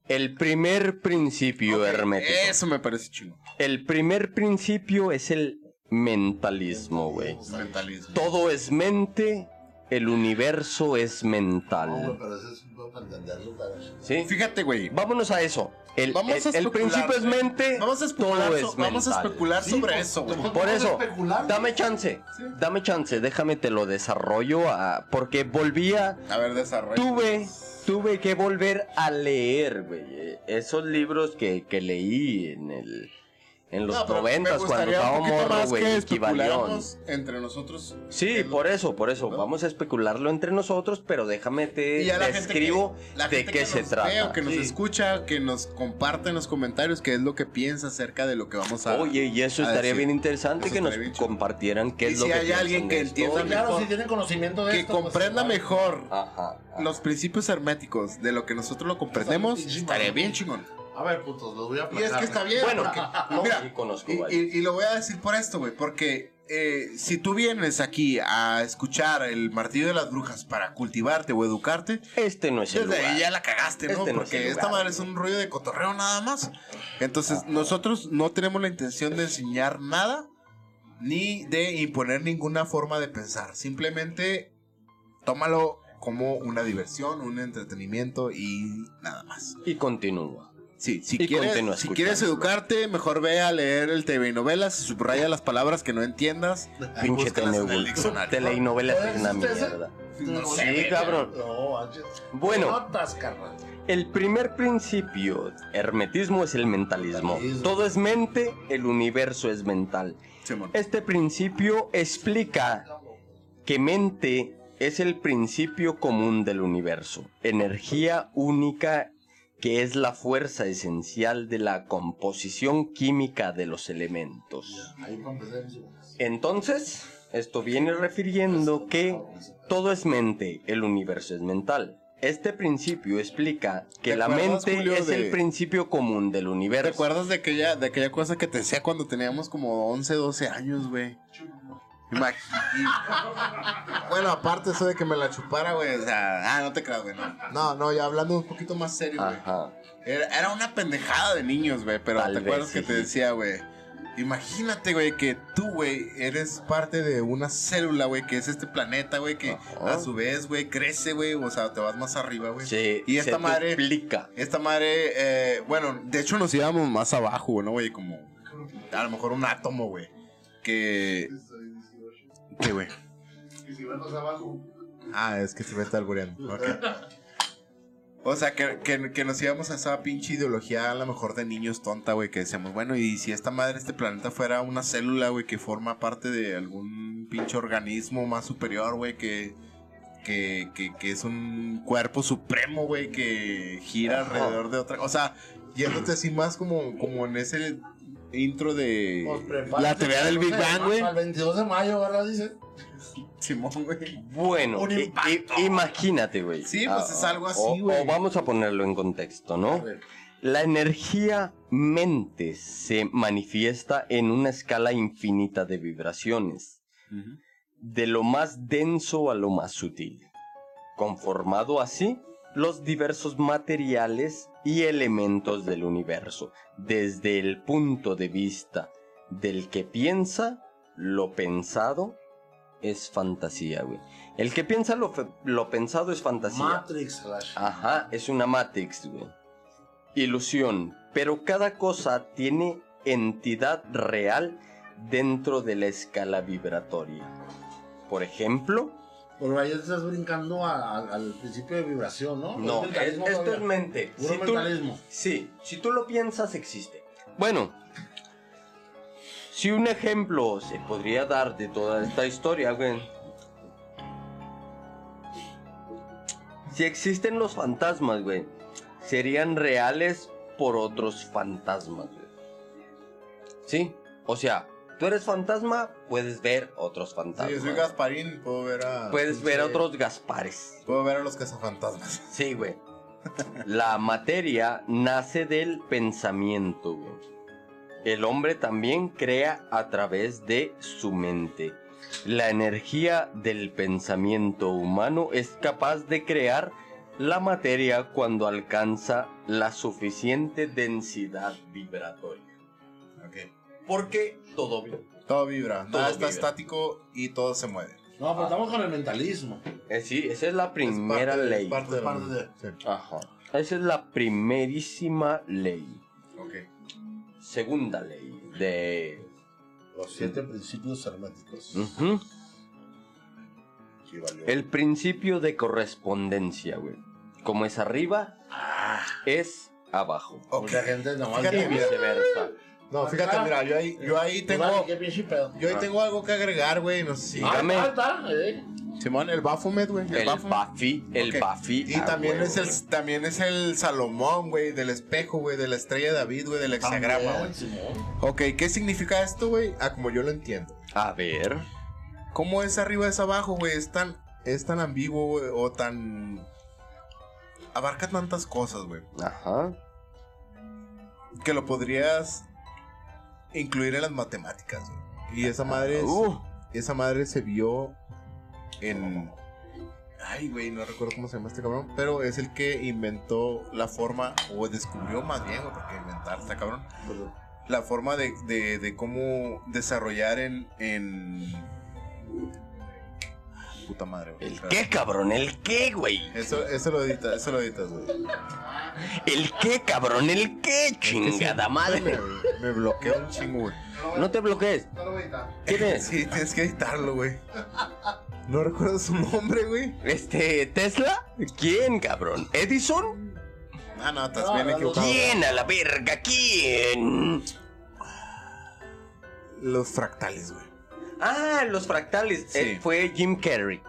El primer principio hermético. Eso me parece chingo. El primer principio es el mentalismo, güey. Mentalismo. Todo es mente, el universo es No, güey, mental. pero eso es un poco para entenderlo, ¿Sí? Fíjate, güey. Vámonos a eso. El, Vamos a el- principio es mente, Vamos a especular, todo so- es vamos a mental. especular Sí, sobre pues, eso, güey. Por eso, dame chance, dame chance, déjame te lo desarrollo a- porque volvía, A ver, desarrollo. tuve, tuve que volver a leer, eh, esos libros que, que leí en el, en los noventas cuando más güey, que equivalión. entre nosotros. Sí, por eso, por eso, ¿no? vamos a especularlo entre nosotros, pero déjame te Y describo de qué se trata. que nos escucha, que nos comparte en los comentarios qué es lo que piensa acerca de lo que vamos a. Oye, y eso estaría decir. bien interesante Eso que nos bien compartieran qué Y es lo si que hay alguien que esto. entienda Claro, mejor, si tienen conocimiento de que esto, pues, comprenda igual. mejor Ajá. ajá. los principios herméticos de lo que nosotros lo comprendemos, estaría bien chingón. A ver, putos, los voy a Y es que está bien. Bueno, porque, [laughs] no, mira, sí conozco y, y- y lo voy a decir por esto, güey, porque eh, si tú vienes aquí a escuchar el martillo de las brujas para cultivarte o educarte, Este no es el desde lugar. ahí ya la cagaste, ¿no? Este no es porque esta lugar, madre es un rollo de cotorreo nada más. Entonces, nosotros no tenemos la intención de enseñar nada ni de imponer ninguna forma de pensar. Simplemente tómalo como una diversión, un entretenimiento y nada más. Y continúa. Sí, si, Y quieres, si quieres educarte, mejor ve a leer el TV y novelas, subraya las palabras que no entiendas. [laughs] Pinche búscalas en el telenovela. diccionario. Telenovela ¿Todavía es una mierda. No Sí, sé, cabrón. No. Bueno. Notas. El primer principio, hermetismo, es el mentalismo. Mentalismo. Todo es mente, el universo es mental. Simón. Este principio explica que mente es el principio común del universo, energía única que es la fuerza esencial de la composición química de los elementos. Entonces, esto viene refiriendo que todo es mente, el universo es mental. Este principio explica que ¿Te la mente Julio, es de- el principio común del ¿Te universo. acuerdas de aquella, de aquella cosa que te decía cuando teníamos como 11, 12 años, güey? Y- Bueno, aparte eso de que me la chupara, güey. O sea, ah, no te creas, güey. No, no, no, ya hablando un poquito más serio, güey. Ajá. Era, era una pendejada de niños, güey. Pero Tal te acuerdas que sí. te decía, güey. Imagínate, güey, que tú, güey, eres parte de una célula, güey, que es este planeta, güey, que Ajá. a su vez, güey, crece, güey, o sea, te vas más arriba, güey. Se, Y esta se madre- duplica. Esta madre, eh, bueno, de hecho nos íbamos más abajo, ¿no, güey? Como a lo mejor un átomo, güey. Que... ¿Qué, güey? Y si abajo. Ah, es que se me está albureando. O sea, que, que, que nos íbamos a esa pinche ideología a lo mejor de niños tonta, güey, que decíamos, bueno, y si esta madre, este planeta fuera una célula, güey, que forma parte de algún pinche organismo más superior, güey, que, que, que, que es un cuerpo supremo, güey, que gira Ajá. alrededor de otra... O sea, yéndote así más como, como en ese intro de Pues, la teoría del Big Bang, güey. Al 22 de mayo, ¿verdad? Dice. Simón, güey. Bueno, Un i- impacto. i- imagínate, güey. Sí, pues, es algo así, o- güey. O vamos a ponerlo en contexto, A ¿no? ver. La energía mente se manifiesta en una escala infinita de vibraciones, de lo más denso a lo más sutil, conformado así los diversos materiales y elementos del universo, desde el punto de vista del que piensa, lo pensado es fantasía, güey. El que piensa lo, lo pensado es fantasía. Matrix. Ajá, es una Matrix, güey. Ilusión. Pero cada cosa tiene entidad real dentro de la escala vibratoria. Por ejemplo, Pero ahí estás brincando a- a- al principio de vibración, ¿no? no, Es es- mentalismo esto es mente. Puro Si tú- sí, si tú lo piensas, existe. Bueno, si un ejemplo se podría dar de toda esta historia, güey. Si existen los fantasmas, güey, serían reales por otros fantasmas. güey. ¿Sí? O sea, tú eres fantasma, puedes ver otros Sí, fantasmas. yo soy Gasparín, puedo ver a. Puedes ver a Sí. otros Gaspares. Puedo ver a los cazafantasmas. [laughs] Sí, güey. La materia nace del pensamiento, güey. El hombre también crea a través de su mente. La energía del pensamiento humano es capaz de crear la materia cuando alcanza la suficiente densidad vibratoria. Ok. Porque todo bien. Todo vibra, Todo nada está vibra. estático y todo se mueve. No, pero estamos con el mentalismo. Eh, sí, esa es la primera Es parte de- ley. es parte de Es parte de- Sí. Ajá. Esa es la primerísima ley. Ok. Segunda ley de Los siete principios herméticos. Ujú. Sí, valió. El principio de correspondencia, güey. Como es arriba, es abajo. Ok. Mucha gente nomás Fíjate, Y viceversa. No, fíjate, mira, yo ahí, yo ahí "Pues tengo. qué pinche pedo". Yo ahí tengo algo que agregar, güey. No sé si. Ah, Dígame. ah, está, eh. Simón, el Baphomet, güey. El. Buffy, el. Buffy. Y a también es el también es el Salomón, güey, del espejo, güey, de la estrella de David, güey, del hexagrama, güey. Ok, ¿qué significa esto, güey? Ah, como yo lo entiendo. A ver. ¿Cómo es arriba es abajo, güey? Es tan, es tan ambiguo, güey, o tan... Abarca tantas cosas, güey. Ajá. Que lo podrías incluir en las matemáticas, güey. Y esa madre, es- Uh, esa madre se vio en... Ay, güey, no recuerdo cómo se llama este cabrón. Pero es el que inventó la forma, o descubrió más bien, güey, porque inventar está cabrón. La forma de, de, de cómo desarrollar en... en... Puta madre, güey. ¿El qué, cabrón? ¿El qué, güey? Eso, eso lo editas, eso lo editas, güey. ¿El qué, cabrón? ¿El qué, chingada madre? Me, me bloquea un chingo, güey. No te bloquees. ¿Quién es? Sí, tienes que editarlo, güey. No recuerdo su nombre, güey. Este, ¿Tesla? ¿Quién, cabrón? ¿Edison? Ah, no, estás No, bien no, no. equivocado. ¿Quién a la verga? ¿Quién? Los fractales, güey. Ah, los fractales. Sí. Eh, fue Jim Carrey.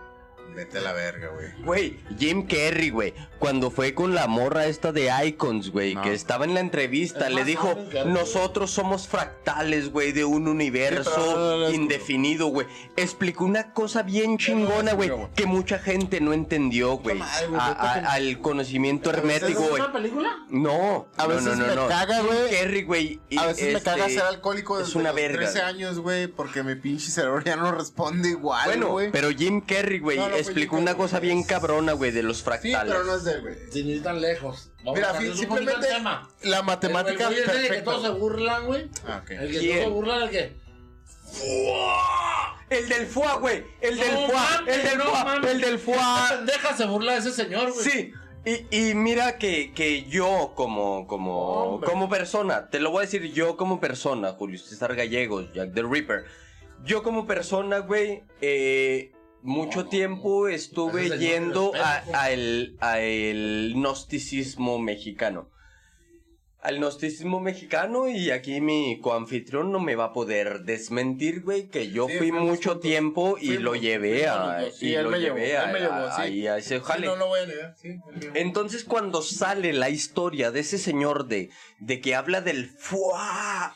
Vete a la verga, güey. Güey, Jim Carrey, güey. Cuando fue con la morra esta de Icons, güey, No. que estaba en la entrevista, Es le dijo, nosotros somos fractales, güey, de un universo Sí, pero no, no, no, indefinido, güey. Explicó una cosa bien chingona, güey, que mucha gente no entendió, güey. Al conocimiento hermético, ¿Es güey. una película? No, A veces no, no, me no. caga, Jim güey. Carrey, güey. y A veces me caga este, ser alcohólico es desde una los verga. 13 años, güey, porque mi pinche cerebro ya no responde igual, Bueno, güey. pero Jim Carrey, güey, No, no fue explicó una cosa bien cabrona, güey, de los Sí, fractales. pero no es de güey. Sin ir tan lejos. Vamos Mira, a fi- cambiar un poquito simplemente el tema. la matemática El, que todos se burlan, güey. Ah. El que ¿Quién? todos se burlan, el que. El del FUA, güey. El del No FUA. El del no FUA. El del FUA. pendeja se burla de ese señor, güey. Sí. Y, y mira que, que yo como, como, Hombre. como persona, te lo voy a decir yo como persona, Julio César Gallegos, Jack the Ripper. Yo como persona, güey, eh, mucho tiempo estuve yendo a, a el, a el gnosticismo mexicano. Al gnosticismo mexicano y aquí mi coanfitrión no me va a poder desmentir, güey, que yo Sí, fui mucho tiempo y Fuimos, lo llevé a. Sí, y él lo me llevó, llevé a, él me llevó, a- sí. ahí a ese Sí, jale. no lo voy a negar, sí. Entonces cuando sale la historia de ese señor de, de que habla del fuá,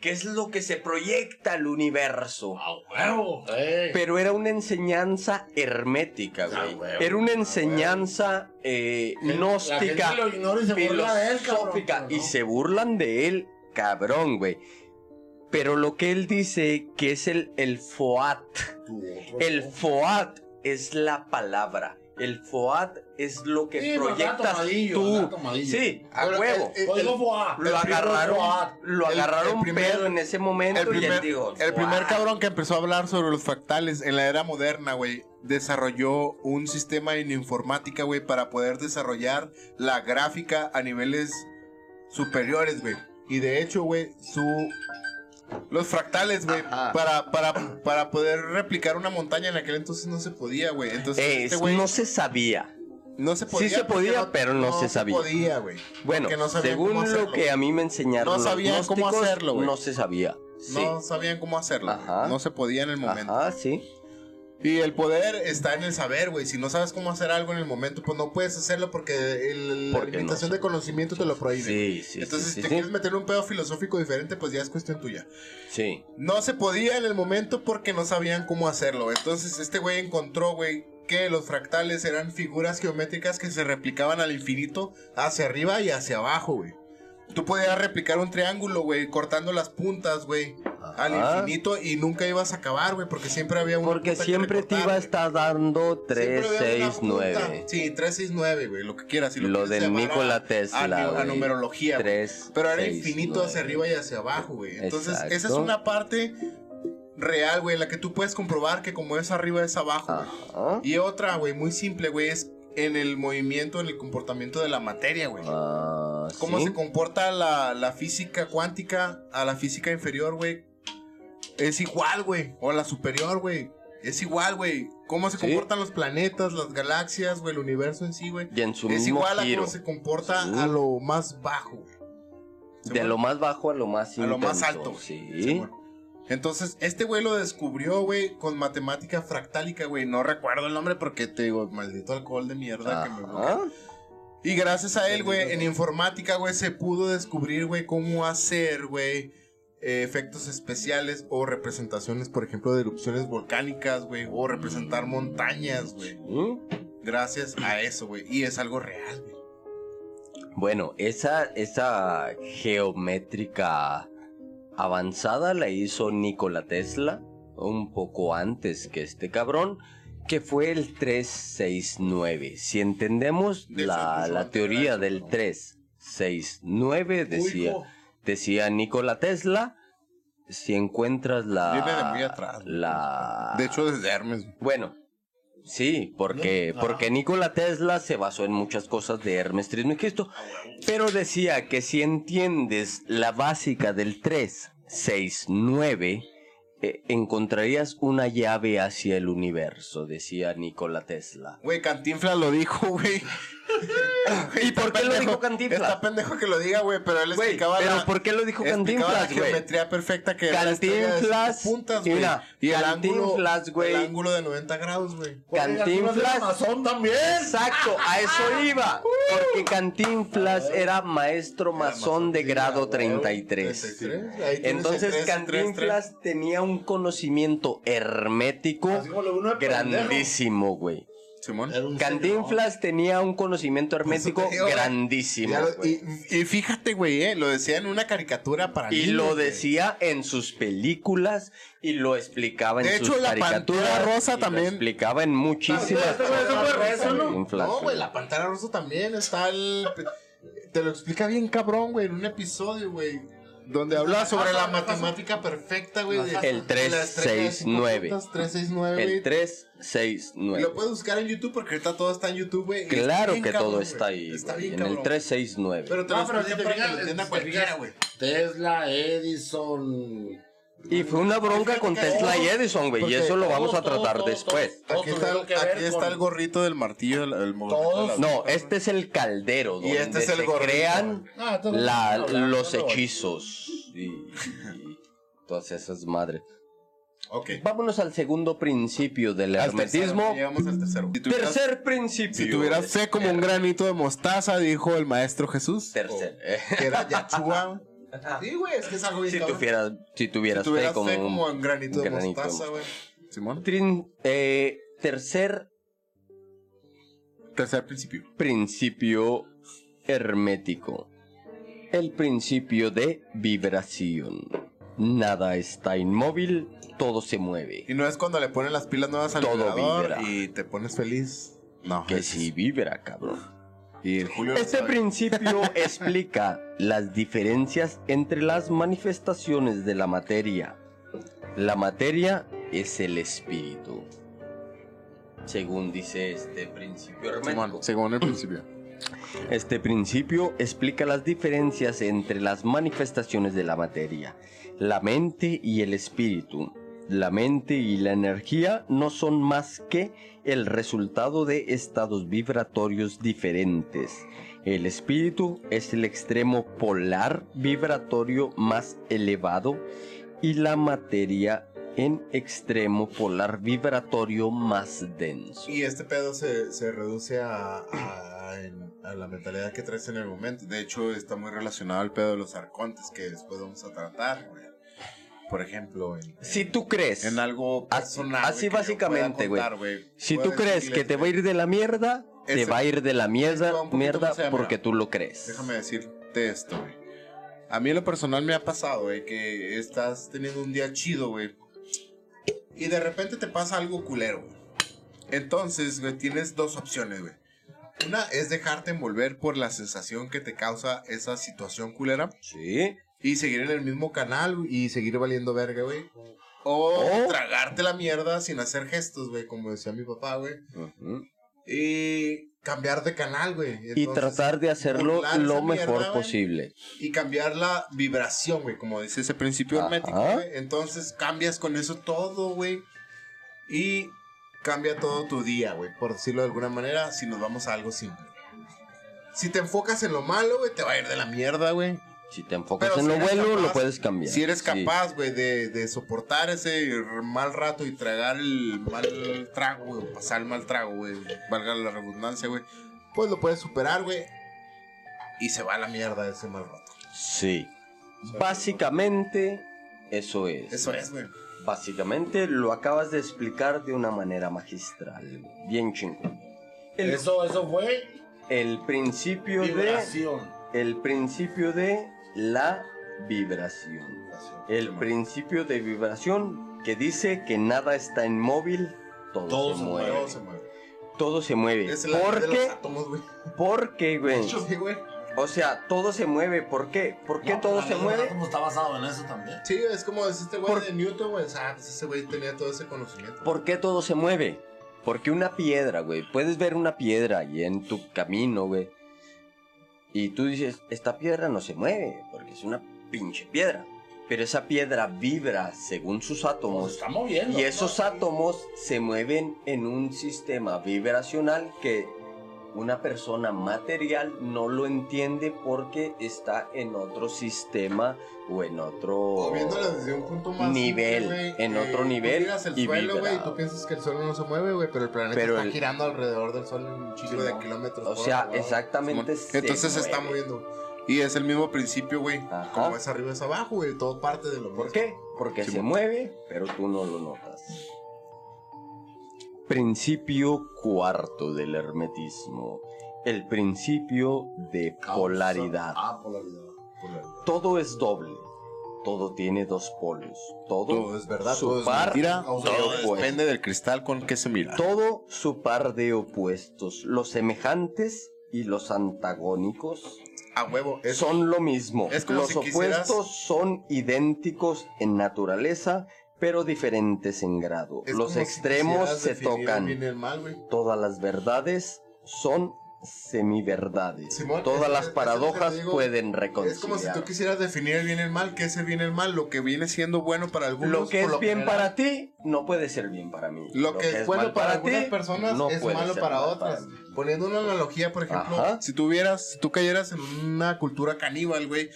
que es lo que se proyecta al universo. ¡A huevo! Eh. Pero era una enseñanza hermética, Ah, güey. huevo, Era una ah, enseñanza eh, La gnóstica, gente lo ignora y se él, cabrón. filosófica, y se burlan de él, cabrón, güey. Pero lo que él dice que es el, el foat. El foat es la palabra. El foat es lo que Sí, proyectas tú. Sí, a Pero huevo. el- el- Código FOA. lo agarraron, lo el- agarraron el primer- pedo en ese momento El y primer, él dijo, el primer cabrón que empezó a hablar sobre los fractales en la era moderna, güey, desarrolló un sistema en informática, güey, para poder desarrollar la gráfica a niveles superiores, güey. Y de hecho, güey, su... Los fractales, güey, para, para, para poder replicar una montaña en aquel entonces no se podía, güey. Entonces, este güey no se sabía. no se podía. sí se podía, pero no se sabía. podía, güey. Bueno, no según lo que a mí me enseñaron No los sabían cómo hacerlo, güey. no se sabía. Sí. No sabían cómo hacerlo. Ajá. No se podía en el momento. Ajá, sí. Y el poder está en el saber, güey. Si no sabes cómo hacer algo en el momento, pues no puedes hacerlo porque el- la Porque no limitación de conocimiento te lo prohíbe. Sí, sí, Entonces, sí, si te quieres meter un pedo filosófico diferente, pues ya es cuestión tuya. Sí. No se podía en el momento porque no sabían cómo hacerlo. Entonces, este güey encontró, güey, que los fractales eran figuras geométricas que se replicaban al infinito hacia arriba y hacia abajo, güey. Tú podías replicar un triángulo, güey, cortando las puntas, güey, al Ajá. infinito y nunca ibas a acabar, güey, porque siempre había una Porque punta que siempre te iba a estar dando 3, Siempre había 6, una punta. 9. Sí, 3, 6, 9, güey, lo que quieras. Si Lo quieres de Nikola Tesla, A, a güey. numerología, güey. Tres, Pero era seis, infinito nueve. hacia arriba y hacia abajo, güey. Entonces, esa es Exacto. una parte real, güey, en la que tú puedes comprobar que como es arriba es abajo. Ajá. Y otra, güey, muy simple, güey, es en el movimiento, en el comportamiento de la materia, güey. Ah, Cómo sí. se comporta la, la física cuántica a la física inferior, güey. Es igual, güey. O la superior, güey. Es igual, güey. Cómo se Sí. comportan los planetas, las galaxias, güey, el universo en sí, güey. Es mismo igual a cómo se comporta Sí. a lo más bajo, güey. De lo más bajo a lo más a lo más intenso, alto. güey. Sí. Entonces, este güey lo descubrió, güey, con matemática fractálica, güey. No recuerdo el nombre porque te digo, maldito alcohol de mierda que me bloquea. Y gracias a él, güey, en informática, güey, se pudo descubrir, güey, cómo hacer, güey, eh, efectos especiales o representaciones, por ejemplo, de erupciones volcánicas, güey, o representar montañas, güey. ¿Mm? Gracias a eso, güey. Y es algo real, güey. Bueno, esa, esa geométrica avanzada la hizo Nikola Tesla un poco antes que este cabrón, que fue el 369. Si entendemos De la, la teoría del 369, decía, Uy, decía Nikola Tesla, si encuentras la... Viene de muy atrás. La... De hecho, desde Hermes. Bueno, sí, porque, porque ah. Nikola Tesla se basó en muchas cosas de Hermes Trismegisto, pero decía que si entiendes la básica del 3, 6, 9, eh, encontrarías una llave hacia el universo, decía Nikola Tesla. Güey, Cantinflas lo dijo, güey. ¿Y por qué lo Pendejo, dijo Cantinflas? Está pendejo que lo diga, güey, pero él Güey, explicaba pero la... ¿por qué lo dijo Cantinflas, la güey? geometría perfecta que Cantinflas, puntas, güey. mira, y Cantinflas, güey. el ángulo de 90 grados, güey. Cantinflas. Amazon también. Exacto, a eso [laughs] iba. Porque Cantinflas era maestro masón de grado 33. 33, ahí tienes el Entonces 3, Cantinflas tenía un conocimiento hermético lo grandísimo, güey. Simón. Cantinflas tenía un conocimiento hermético te digo, güey. grandísimo. Güey. y, y fíjate, güey, eh, lo decía en una caricatura para Y niños, lo güey. decía en sus películas y lo explicaba en De sus hecho, la caricaturas. Pantera Rosa y lo también. explicaba en muchísimas güey, No, güey, la pantera rosa también está el. Te lo explica bien cabrón, güey, en un episodio, güey. Donde habla sobre la matemática perfecta, güey. de- El de la estrella de cinco 369. puntas, 369, El güey. 3, 6, 9. Lo puedes buscar en YouTube porque ahorita todo está en YouTube, güey. Claro que todo está ahí, Está güey, bien en el 369. Pero te lo pero te cualquiera, güey. Tesla, Edison. Y fue una bronca con Tesla y Edison, güey, y eso lo vamos a tratar después. Aquí está, el, aquí está el gorrito del martillo, el, el gorrito Todos. de la- No, este es el caldero Y donde este es el se gordito, crean Ah, la- los hechizos y, y todas esas madres. Ok. Vámonos al segundo principio del Al hermetismo. tercero, Llegamos al tercero. Si tuvieras, Tercer principio. si tuvieras fe como un granito de mostaza, dijo el maestro Jesús. Tercer. Que era Yachua. Sí, güey, es que es algo bien Si cabrón. tuvieras, si tuvieras, Si tuvieras fe como, fe un- como un granito de granito de mostaza, güey. Simón. Trin- eh, tercer Tercer principio. principio hermético. El principio de vibración. Nada está inmóvil, todo se mueve. Y no es cuando le ponen las pilas nuevas al Todo vibrador vibra. y te pones feliz. No. Que es- sí vibra, cabrón. Y Julio Este principio [laughs] explica las diferencias entre las manifestaciones de la materia. La materia es el espíritu. Según dice este principio hermético. Según el principio. Este principio explica las diferencias entre las manifestaciones de la materia, la mente y el espíritu. La mente y la energía no son más que el resultado de estados vibratorios diferentes. El espíritu es el extremo polar vibratorio más elevado y la materia en extremo polar vibratorio más denso. Y este pedo se, se reduce a, a, la mentalidad que traes en el momento. De hecho, está muy relacionado al pedo de los arcontes que después vamos a tratar. Por ejemplo, en, Si tú crees, en algo Así- personal. así güey, yo básicamente, contar, si tú crees que te va a ir de la mierda, te Ese- va a ir de la mierda, mierda allá, porque mira. tú lo crees. Déjame decirte esto, güey. A mí en lo personal me ha pasado, güey, que estás teniendo un día chido, güey. Y de repente te pasa algo culero, güey. Entonces, güey, tienes dos opciones, güey. Una es dejarte envolver por la sensación que te causa esa situación culera Sí. Y seguir en el mismo canal güey, y seguir valiendo verga, güey. O O- tragarte la mierda sin hacer gestos, güey, como decía mi papá, güey. Y cambiar de canal, güey. Y tratar de hacerlo lo mejor mierda, posible. y cambiar la vibración, güey, como dice ese principio hermético, güey. Entonces cambias con eso todo, güey. Y cambia todo tu día, güey, por decirlo de alguna manera, si nos vamos a algo simple. Si te enfocas en lo malo, güey, te va a ir de la mierda, güey. Si te enfocas Pero en si lo eres bueno, capaz- lo puedes cambiar. Si eres capaz, güey, de, de soportar ese mal rato y tragar el mal trago, güey, o pasar el mal trago, güey, valga la redundancia, güey, pues lo puedes superar, güey. Y se va a la mierda ese mal rato. Sí. Básicamente, eso es. Eso es, güey. Básicamente lo acabas de explicar de una manera magistral. güey. Bien chingón. El, Eso, eso fue el principio de. vibración. El principio de la vibración. El principio de vibración que dice que nada está inmóvil, todo, Todo se, se mueve. Todo se mueve. Todo se mueve. Es la ¿Por de los qué? átomos, güey. Porque, güey. Sí, güey. O sea, todo se mueve. ¿Por qué? ¿Por qué No, todo se mueve? átomo está basado en eso también. Sí, es como es este güey Por- de Newton, güey. O sea, pues ese güey tenía todo ese conocimiento. ¿Por qué todo se mueve? Porque una piedra, güey. Puedes ver una piedra y en tu camino, güey. Y tú dices, esta piedra no se mueve, porque es una pinche piedra. Pero esa piedra vibra según sus Pues átomos. está moviendo. Y esos ¿no? átomos se mueven en un sistema vibracional que una persona material no lo entiende porque está en otro sistema o en otro O desde un punto más nivel, simple, güey, en otro tú nivel miras el y suelo, güey, tú piensas que el suelo no se mueve, güey, pero el planeta Pero está el- girando alrededor del sol en un chingo de kilómetros. O sea, hora, exactamente se Entonces se está mueve. moviendo. Y es el mismo principio, güey. Ajá. Como es arriba es abajo, güey. Todo parte de lo ¿Por mismo. qué? Porque Sí, se mueve, pero tú no lo notas. Principio cuarto del hermetismo. El principio de Causa- polaridad. Ah, polaridad. Polaridad. Todo es doble. Todo tiene dos polos. Todo, Todo es verdad, su todo es par mentira. de Todo opuestos. depende del cristal con que se mira. Todo su par de opuestos. Los semejantes y los antagónicos A huevo. Es son lo mismo. es como los si quisieras- opuestos son idénticos en naturaleza, pero diferentes en grado. es los como si extremos quisieras se definir el tocan. bien y el mal, güey. Todas las verdades son semiverdades. Simón, Todas las que paradojas digo. pueden Es como si reconciliar. tú quisieras definir el bien y el mal. ¿Qué es el bien y el mal? Lo que viene siendo bueno para algunos. Lo que es bien general, para ti no puede ser bien para mí. Lo que es bueno para, ti, algunas personas no es malo para mal otras. Poniendo una analogía, por ejemplo, Ajá. si tuvieras, si tú cayeras en una cultura caníbal, güey,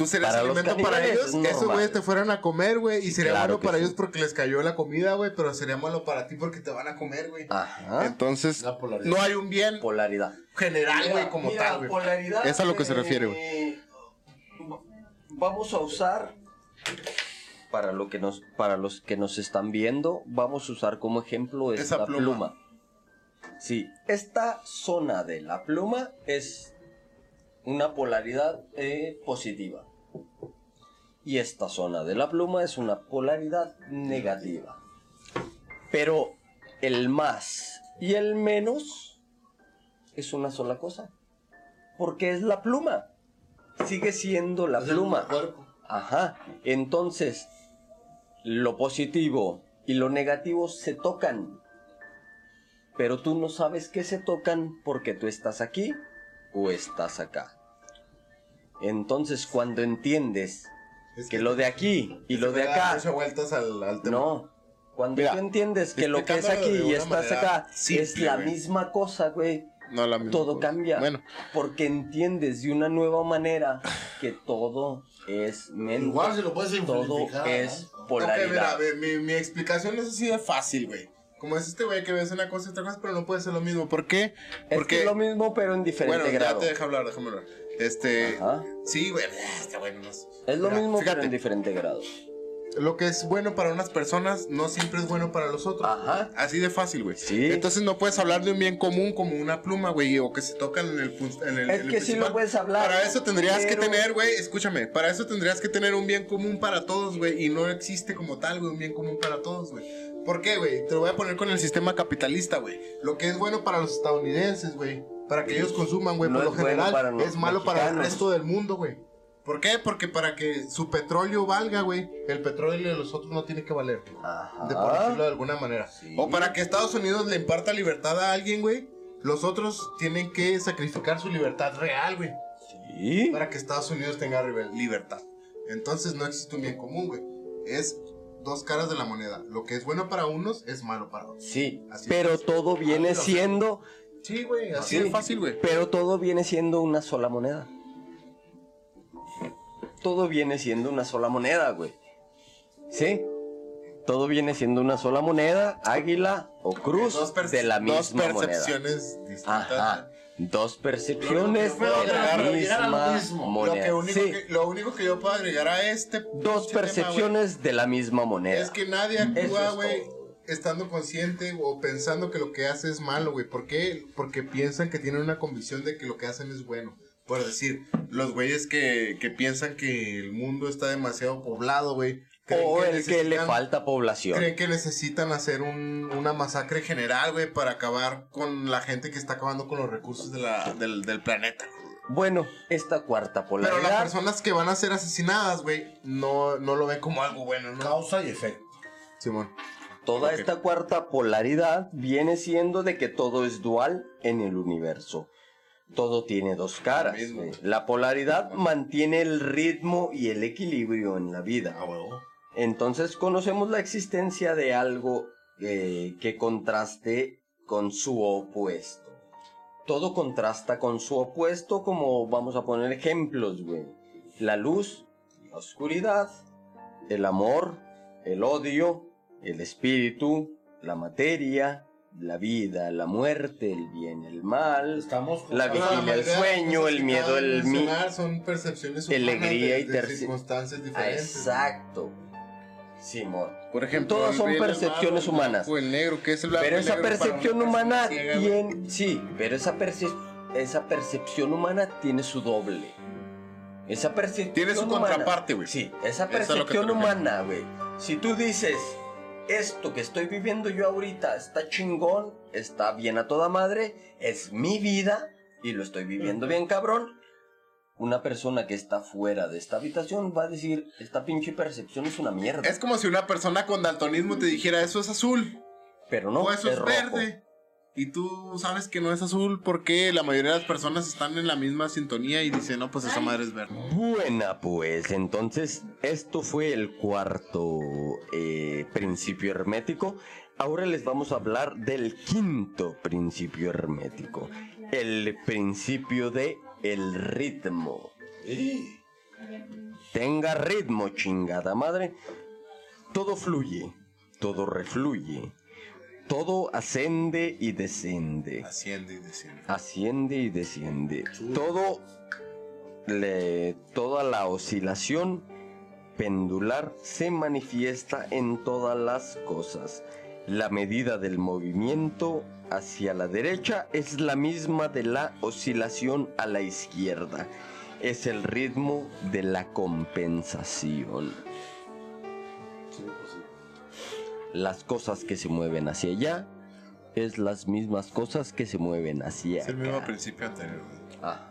tú serías Para alimento para ellos, es esos güeyes te fueran a comer, güey, y sería claro que para sí. ellos porque les cayó la comida, güey, pero sería malo para ti porque te van a comer, güey. Ajá. Entonces, no hay un bien Polaridad. general, güey, como mira, tal, güey. polaridad, Es a lo que se eh, refiere, va- Vamos a usar para lo que nos para los que nos están viendo, vamos a usar como ejemplo Esa esta pluma. pluma. Sí, esta zona de la pluma es una polaridad eh, positiva. Y esta zona de la pluma es una polaridad negativa. Pero el más y el menos es una sola cosa. Porque es la pluma. Sigue siendo la Es el pluma. cuerpo. Ajá. Entonces, lo positivo y lo negativo se tocan. Pero tú no sabes que se tocan porque tú estás aquí o estás acá. Entonces, cuando entiendes Es que lo de aquí y lo de acá vueltas al, al tema. no. Cuando Mira, tú entiendes que lo que es aquí y estás acá simple, es la güey. misma cosa, güey, No la misma todo cosa. cambia. Bueno, Porque entiendes de una nueva manera que todo es mente. Igual se lo puedes todo simplificar. es ¿no? Ok, mira, polaridad. mi, mi explicación es así de fácil, güey. Como es este güey que ves una cosa y otra cosa, pero no puede ser lo mismo. ¿Por qué? Es Porque. que es lo mismo, pero en diferente bueno, ya grado. te deja hablar, déjame hablar. Este. Ajá. Sí, güey. Está bueno. Es lo Mira, mismo, pero fíjate, en diferente grado. Lo que es bueno para unas personas no siempre es bueno para los otros. Ajá. Así de fácil, güey. Sí. Entonces no puedes hablar de un bien común como una pluma, güey, o que se tocan en el, en el Es en el que sí lo puedes hablar. Para eso tendrías que pero- tener, güey, escúchame, para eso tendrías que tener un bien común para todos, güey, y no existe como tal, güey, un bien común para todos, güey. ¿Por qué, güey? Te lo voy a poner con el sistema capitalista, güey. Lo que es bueno para los estadounidenses, güey, para que ellos consuman, güey, No por lo bueno general, es malo para el resto del mundo, güey. ¿Por qué? Porque para que su petróleo valga, güey, el petróleo de los otros no tiene que valer. Ajá. De por decirlo de alguna manera. Sí. O para que Estados Unidos le imparta libertad a alguien, güey. Los otros tienen que sacrificar su libertad real, güey. Sí. Para que Estados Unidos tenga libertad. Entonces no existe un bien común, güey. Es dos caras de la moneda. Lo que es bueno para unos es malo para otros. Sí, Así pero es. todo viene lo sé. siendo, Sí, güey, así Sí. de fácil, güey. pero todo viene siendo una sola moneda. Todo viene siendo una sola moneda, güey. ¿Sí? Todo viene siendo una sola moneda, águila o cruz Dos de la dos misma moneda. percepciones distintas. Ajá. Dos percepciones Yo puedo de la agregar- llegar a lo misma. Lo, moneda. que único Sí, que, lo único que yo puedo agregar a este dos tema, percepciones de la misma moneda. es que nadie actúa, güey. Estando consciente o pensando que lo que hace es malo, güey. ¿Por qué? Porque piensan que tienen una convicción de que lo que hacen es bueno. Por decir, los güeyes que, que piensan que el mundo está demasiado poblado, güey. creen O el que le necesitan- falta población. Creen que necesitan hacer un- una masacre general, güey, para acabar con la gente que está acabando con los recursos de la- del, del planeta. Bueno, esta cuarta Pero las polaridad personas que van a ser asesinadas, güey, no, no lo ven como algo bueno, ¿no? Causa y efecto. Simón. Toda esta cuarta polaridad viene siendo de que todo es dual en el universo. Todo tiene dos caras. Güey. La polaridad mantiene el ritmo y el equilibrio en la vida. A huevo. Entonces conocemos la existencia de algo eh, que contraste con su opuesto. Todo contrasta con su opuesto, como vamos a poner ejemplos, güey. La luz, la oscuridad, el amor, el odio, el espíritu, la materia, la vida, la muerte, el bien, el mal, Estamos con- La vigilia, el sueño, el miedo, el mi- mencionar Son percepciones humanas alegría de, y de circunstancias diferentes. Exacto. Simón. Por ejemplo, Todas son percepciones malo, el humanas. blanco, el negro, que es el blanco Pero esa percepción humana tiene... Sí, pero esa, perce- esa percepción humana tiene su doble. Esa percepción Tiene su humana- contraparte, güey. Sí, esa es percepción humana, güey. Si tú dices, esto que estoy viviendo yo ahorita está chingón, está bien a toda madre, es mi vida y lo estoy viviendo bien cabrón, una persona que está fuera de esta habitación va a decir, esta pinche percepción es una mierda. Es como si una persona con daltonismo te dijera, eso es azul, pero no, o eso es, verde. Y tú sabes que no es azul porque la mayoría de las personas están en la misma sintonía y dicen, no, pues esa madre es verde. Buena pues, entonces esto fue el cuarto eh, principio hermético. Ahora les vamos a hablar del quinto principio hermético, el principio de el ritmo. Tenga ritmo, chingada madre. Todo fluye, todo refluye, todo ascende y descende Asciende y desciende. asciende y desciende. Todo le, toda la oscilación pendular se manifiesta en todas las cosas. La medida del movimiento hacia la derecha es la misma de la oscilación a la izquierda. Es el ritmo de la compensación. Las cosas que se mueven hacia allá es las mismas cosas que se mueven hacia Es el mismo principio anterior. Ajá.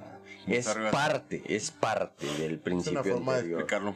Está Es arriba. parte, es parte del Es principio una forma de explicarlo.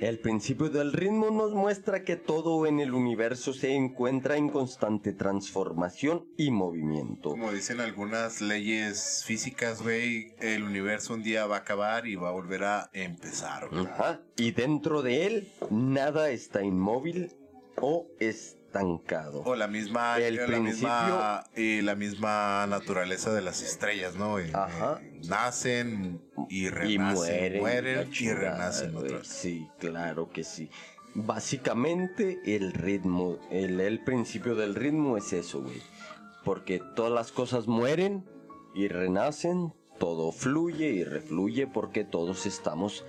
El principio del ritmo nos muestra que todo en el universo se encuentra en constante transformación y movimiento. Como dicen algunas leyes físicas, güey, el universo un día va a acabar y va a volver a empezar. Ajá. Y dentro de él nada está inmóvil o estancado. O la misma, El la misma y la misma naturaleza de las estrellas, ¿no? Y- Ajá. Nacen y renacen, y mueren, y renacen otras. Sí, claro que sí. Básicamente el ritmo, el, el principio del ritmo es eso, güey. Porque todas las cosas mueren y renacen, todo fluye y refluye porque todos estamos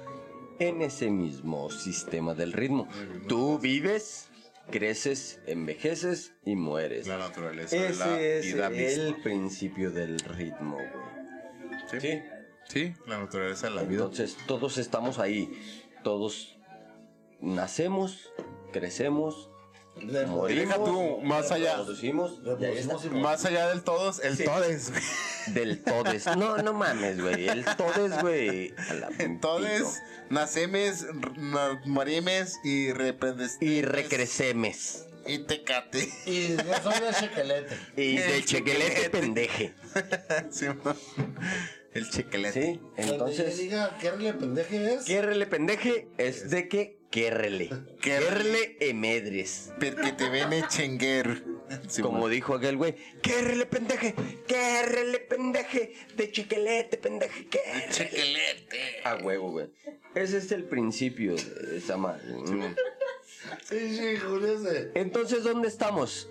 en ese mismo sistema del ritmo. Tú vives, creces, envejeces y mueres. La naturaleza de la Ese es vida el misma. principio del ritmo, güey. ¿Sí? Sí. Sí, la naturaleza de la vida. Entonces todos estamos ahí, todos nacemos, crecemos, morimos, deja tú, más allá, reproducimos. Reproducimos más allá del todos, el Sí. todes, güey. Del todes. No, no mames, güey, el todes, güey. pito. nacemes, morimes y reprendes. y recrecemes. Y te cate. Y yo soy de chequelete. Y El de chequelete chequelete. pendeje. [laughs] Sí, el chequelete. ¿Sí? Entonces, diga qué rele pendeje es. quérrele pendeje es de que quérrele. Quérrele emedres. Porque te ven chenguer. Sí, Como dijo aquel güey, quérrele pendeje, quérrele pendeje, de chiquelete pendeje, quérrele. Chequelete. A huevo, güey. Ese es el principio de esa madre. Sí. Entonces, ¿dónde estamos?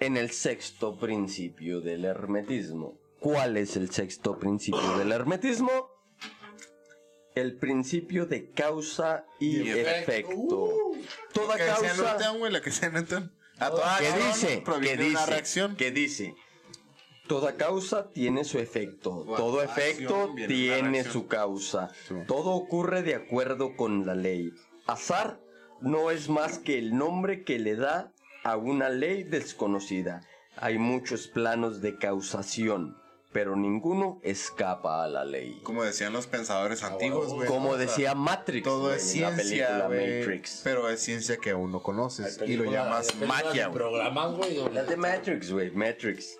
En el sexto principio del hermetismo. ¿Cuál es el sexto principio del hermetismo? El principio de causa y, Y efecto. efecto. Uh. Toda Que se causa. anotan, güey, la que se anotan. A toda ¿Qué acción dice? ¿Qué una dice? reacción. ¿Qué dice? Toda causa tiene su efecto. Todo efecto tiene su causa. Sí. Todo ocurre de acuerdo con la ley. Azar no es más que el nombre que le da a una ley desconocida. Hay muchos planos de causación, pero ninguno escapa a la ley. Como decían los pensadores antiguos, güey. Como decía Matrix Todo es en la ciencia, película. Matrix. Pero es ciencia que aún no conoces. Y lo llamas magia, de güey. La de Matrix, güey, Matrix.